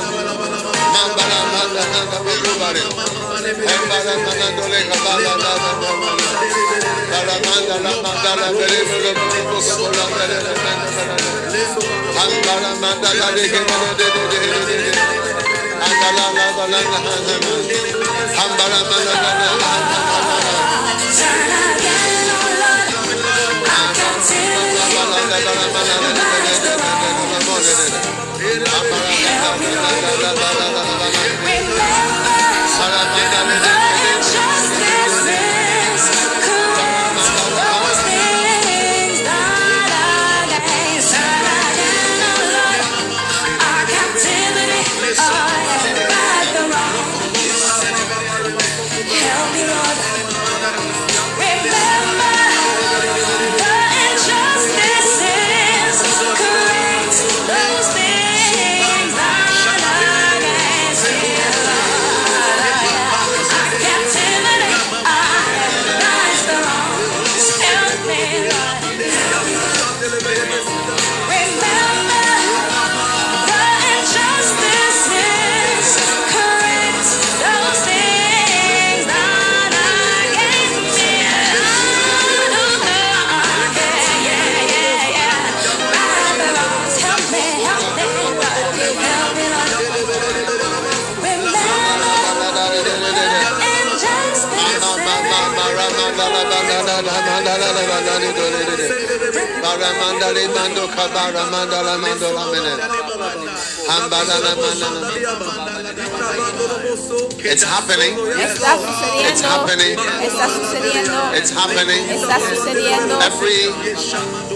Turn again, I you. Help me, Lord. Baramandale mando kabara mandala mandala mene. Hambalala mandala. It's happening. Está It's happening. Está sucediendo. It's happening. Está sucediendo. Every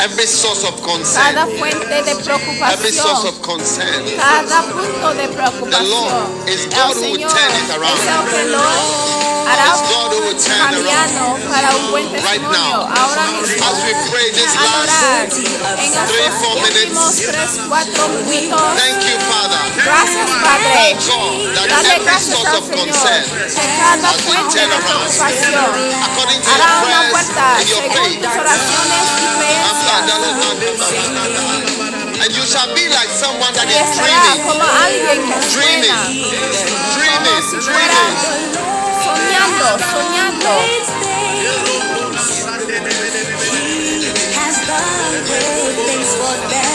every source of Cada concern, fuente de every source preocupación. of concern, Cada punto de The preocupación. Lord is El God who will Señor turn it around. es el que lo hará It's God who will turn around. cambiando para un buen Right testimonio. now, Ahora mismo. as we pray this Adorar last en three, four estos últimos minutes. tres, cuatro minutos. Thank you, Father. Gracias, Padre. Thank God that Dale every gracias source al of Señor concern, que cada as we fuente turn de around, preocupación according to hará your una prayers puerta and your según faith, tus oraciones y creencias. And you shall be like someone that Y is estará dreaming, como alguien que sueña, dreaming, dreaming, dreaming. soñando, soñando. has done great things for them.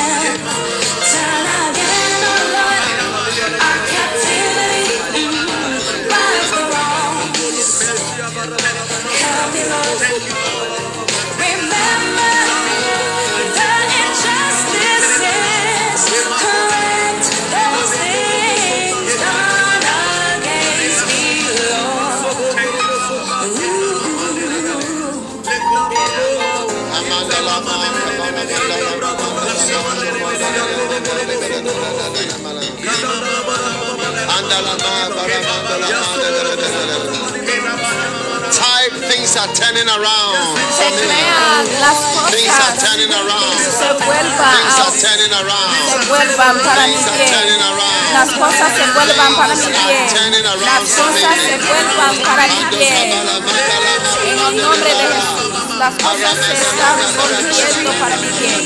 Type things are turning around. Se crean las Things are turning around. Things are turning around. vuelvan para mi Things are turning around. Las cosas se vuelvan para mi Things are bien. turning around Las cosas se vuelvan para mi bien. En el nombre de Jesús, las cosas se están volviendo para mi bien.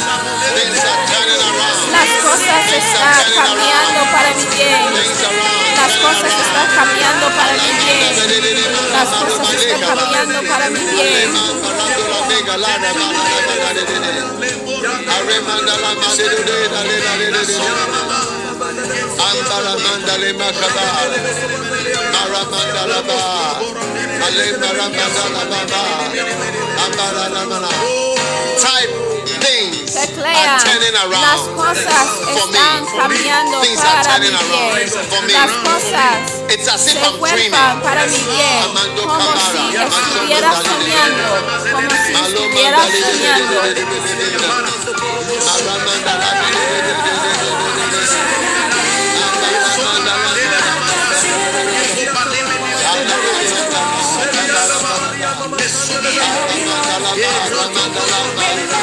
las cosas están cambiando para mi bien. Las cosas están cambiando para mi bien. Las cosas están cambiando para mi bien. Andala. Type. declara, las cosas están cambiando para mi bien. Las cosas se cuentan para mi bien, como si estuviera soñando, como si estuviera soñando. Yeah.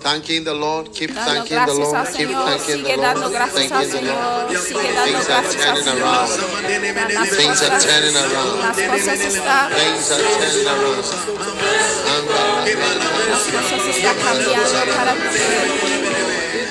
Thanking the Lord, keep Dando thanking the Lord, keep thanking the Sigue dando Lord, gracias al thanking the Lord. Señor. Sigue dando Things are gracias al turning Señor. around. Las Things are cosas- turning around. Las cosas están, Things are turning around. las cosas están cambiando para mi bien.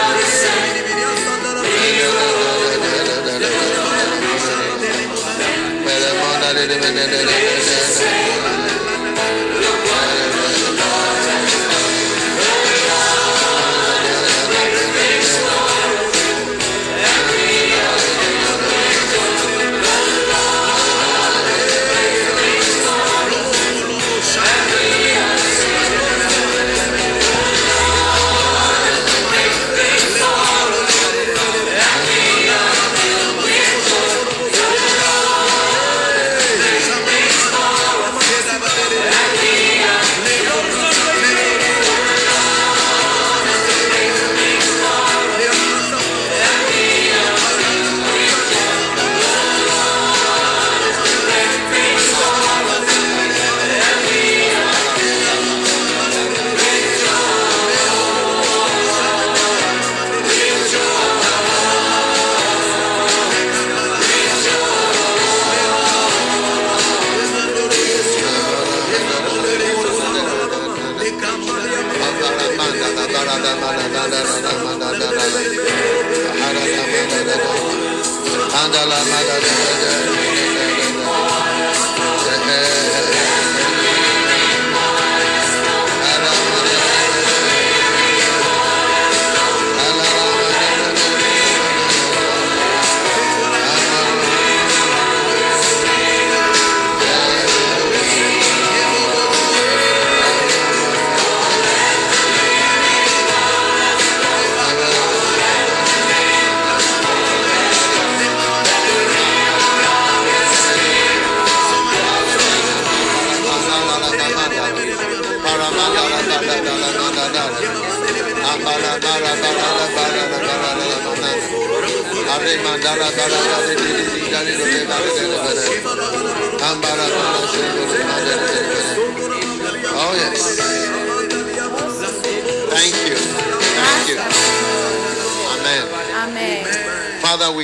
Yeah.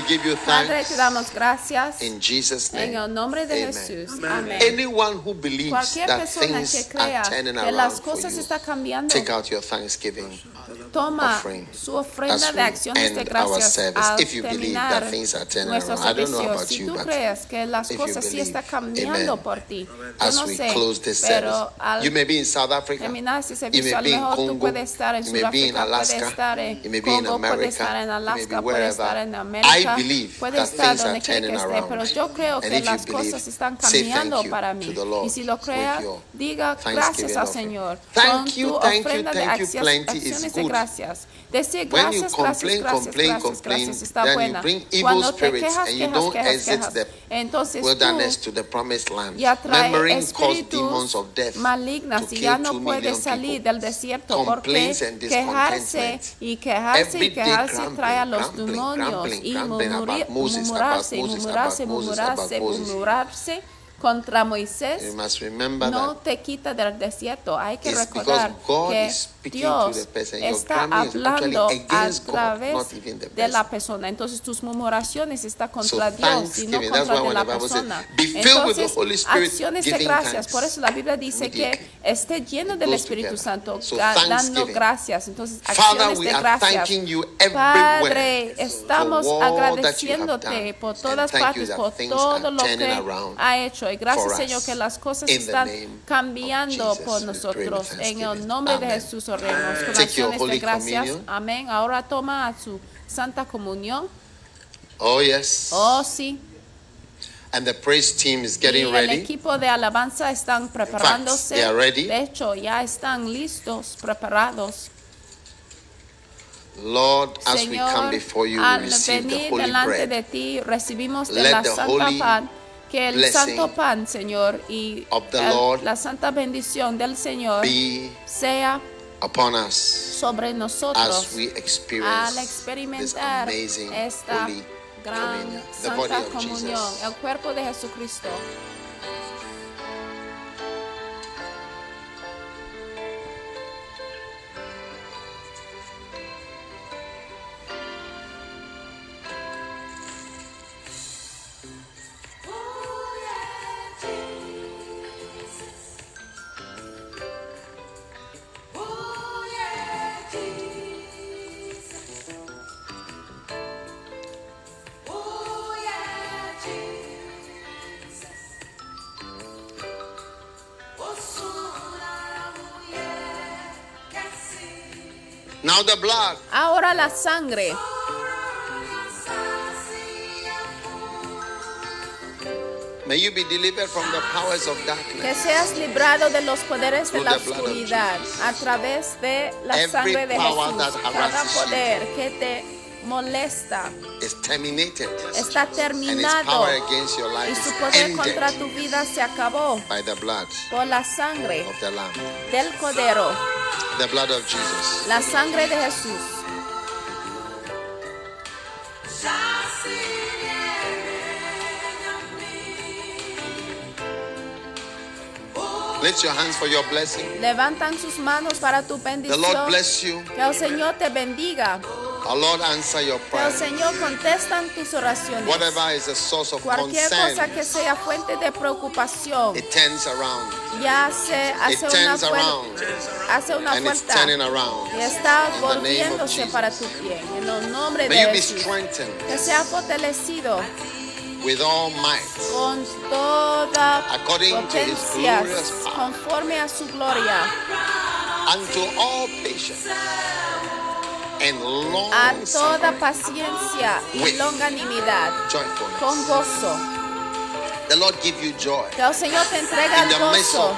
We give you Padre, thanks te damos gracias in Jesus' en name. el nombre de Amen. Jesús. Amén. Anyone who believes Cualquier that persona que things crea are turning que las around for you, están cambiando, take out your thanksgiving toma su ofrenda de acciones de gracias al terminar nuestro servicio. Si tú crees que las cosas sí están cambiando por ti, yo no sé, pero al You may be in South Africa, terminar este servicio, a lo mejor tú puedes estar en Sudáfrica, puedes estar en Congo, puedes estar en Alaska, puedes estar en. América, I believe puede that estar donde quiera que esté, pero yo creo que las cosas están cambiando para mí. Y si lo with crea, your diga gracias al. Señor con tu ofrenda de acciones good. gracias. Decir When you gracias, complain, gracias, gracias, complain, gracias, complain, gracias, está then you buena. bring evil Cuando te quejas, and you quejas, don't quejas, exit quejas, the entonces wilderness tú to the promised land. ya trae Murmuring caused demons espíritus of death malignas to y ya no puedes salir people. del desierto porque quejarse y quejarse y quejarse trae a los demonios y murmurarse contra You Moisés must remember no te quita del desierto. Hay que recordar because God que is speaking Dios está hablando a través de la person. persona. Entonces tus murmuraciones están contra Dios y no contra de la persona. "Be filled with the Entonces, Holy Spirit, acciones de gracias. thanks." Por eso la Biblia dice que esté lleno del Espíritu. Santo, dando gracias. Entonces, acciones de gracias. Padre, estamos agradeciéndote por todas partes, por todo lo que ha hecho. Y gracias. Señor, que las cosas the están cambiando por nosotros. En el nombre de. Jesús oremos con acciones de gracias. Amén. Ahora toma su Santa Comunión. Oh, yes. Oh, sí. And the praise team is Y getting el ready. equipo de alabanza están preparándose. they are ready. De hecho, ya están listos, preparados. Lord, as we come Señor, before you, al receive the venir holy delante bread de ti, recibimos de Let la the santa holy pan, que el santo pan, Señor, y of the el- Lord la santa bendición del Señor sea upon us sobre nosotros as we experience al experimentar esta gran santa comunión, el cuerpo de Jesucristo. Now the blood Ahora la sangre. May you be delivered from the powers of darkness. Que seas librado de los poderes de la oscuridad a través de la Every sangre de power Jesús. that Cada you. poder que te molesta is terminated. está And its terminado power against your life y su poder contra tu vida se acabó by the blood por la sangre of the Lamb. del Cordero, The blood of Jesus. la sangre de Jesús. Lift your hands for your blessing. Levantan sus manos para tu The Lord bendición. bless you. Que el Señor te bendiga. Our Lord answer your Que el. Señor contesta tus oraciones. Whatever is a source of Cualquier cosa que sea fuente de preocupación. it turns around ya se hace It una turns around. hace una and vuelta y está volviéndose para tu bien. En el nombre May you de be Jesús. strengthened Que sea fortalecido with all might con toda According to his potencia, glorious power. conforme a su gloria, unto all patience and long a toda paciencia y longanimidad, joyfulness. con gozo. The Lord give you joy. Que el Señor te entrega In el the midst gozo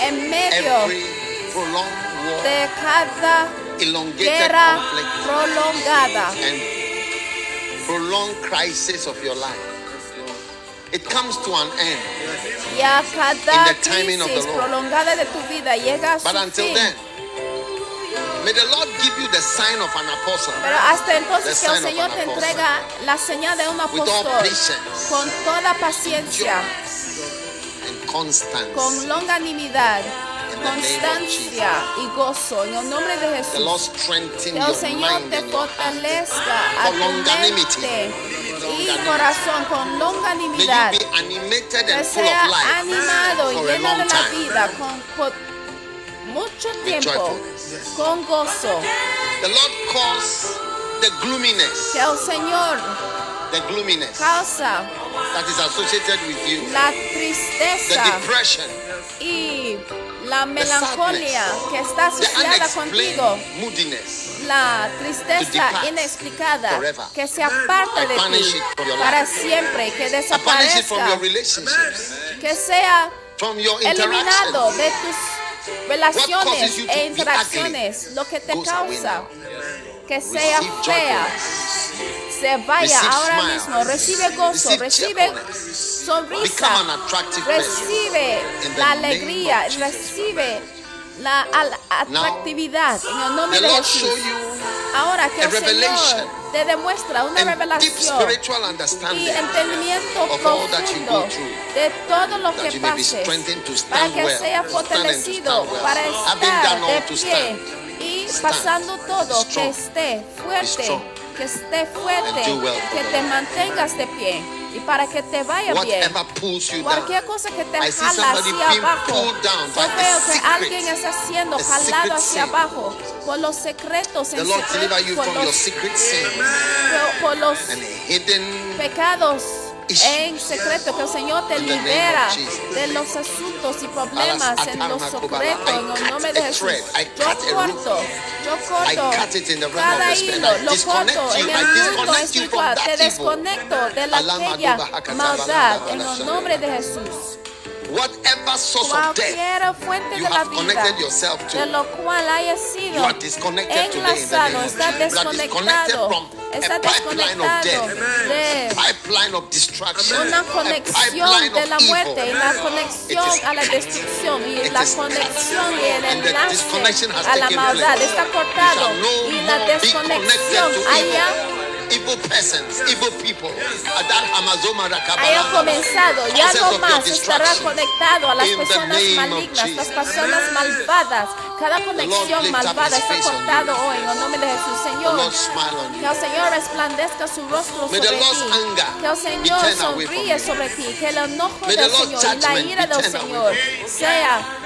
en medio Every prolonged war, de cada elongated guerra conflict, prolongada. and prolonged crisis of your life. It comes to an end. Y a cada In the timing of the Lord. prolongada de tu vida llega a su But until fin. then, Pero hasta entonces que el sign of Señor an te apostle. entrega la señal de un apóstol con toda paciencia, con longanimidad, constancia y gozo. En el nombre de Jesús. Que el Señor te fortalezca a tu mente y corazón con longanimidad. Que sea animado y lleno de la vida con, por mucho tiempo, con gozo. The Lord calls the gloominess, Que el Señor the gloominess. causa that is associated with you, la the tristeza depression, y la the melancolía sadness, que está the asociada contigo, la tristeza inexplicada forever. que se aparta de ti para siempre, que desaparezca, que sea eliminado de tus relaciones e interacciones, lo que te causa que sea fea, se vaya ahora mismo, recibe gozo, recibe sonrisa, recibe la alegría, recibe la al- atractividad en el nombre de Jesús. Ahora que a el Señor te demuestra una revelación y entendimiento profundo de todo lo que pases para que sea fortalecido para estar de pie y pasando todo que esté fuerte que esté fuerte que te mantengas de pie y para que te vaya bien. Cualquier cosa que te jala hacia abajo. Yo veo que alguien está siendo jalado hacia abajo por los secretos The en secreto, por los, por- los pecados. En secreto que el Señor te libera de los asuntos y problemas en los secretos en el nombre de Jesús. Yo corto, yo corto cada hilo, lo corto en el mundo espiritual, te desconecto de la aquella maldad en el nombre de Jesús. Whatever source of death fuente you de la have vida connected yourself to, de lo cual haya you sido are disconnected today in the enlazado, name of está Jesus. You are disconnected desconectado, from está a pipeline of desconectado death, de pipeline of destruction, una a conexión de la of muerte y la conexión is a la destrucción y la conexión y el And the enlace disconnection has a la taken maldad place. está You cortado y la desconexión haya haya comenzado, ya Causes no of your más estará conectado a las personas malignas, las personas malvadas. Cada conexión malvada está cortado hoy en el nombre de Jesús, Señor. Lord smile on Que you. el Señor resplandezca su rostro May sobre ti. Que el Señor sonríe sobre ti. Que el enojo del Señor y la ira del Señor sea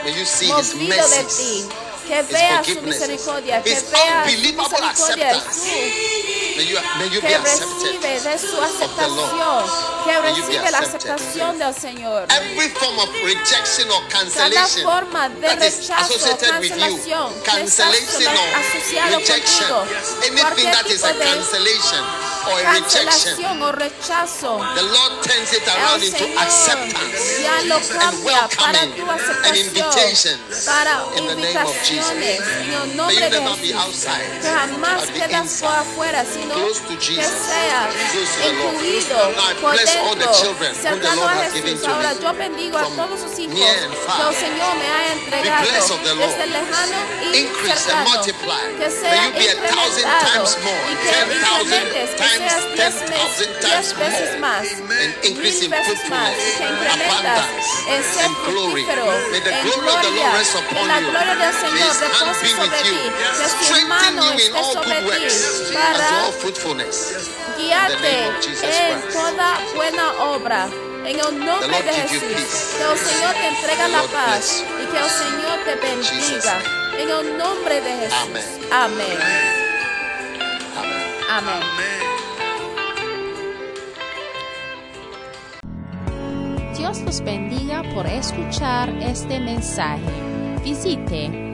movido de ti. Que vea su misericordia. Que vea su misericordia. acceptance. Su May you, may you be que accepted. recibe de su aceptación, que recibe la aceptación del Señor. Every form of rejection or Cada cancellation forma de that is rechazo, associated with you, cancelación, or asociado rejection, contigo, anything cualquier that is tipo a de cancellation or a rejection, cancelación o rechazo, the Lord turns it around el into Señor acceptance ya lo and cambia para welcoming tu and aceptación, invitations para in the name of Jesus. Jesus. En el nombre de Jesús. Jamás quedas por afuera, sino que sea incluido por dentro, cercano a Jesús. Ahora yo bendigo a todos sus hijos que el Señor me ha entregado desde lejano y cercano. Que sea incrementado y que incrementes, que seas diez, veces más, mil veces más, que incrementas en ser fructífero, en gloria, en la gloria del Señor. Hand repose sobre ti, you. que su Strengthen mano you in esté all sobre good ti para Jesus en toda buena obra. En el nombre de Jesús, que el Señor te entrega The la Lord paz y que el Señor te bendiga. En el nombre de Jesús. Amén. Amén. Dios los bendiga por escuchar este mensaje. Visite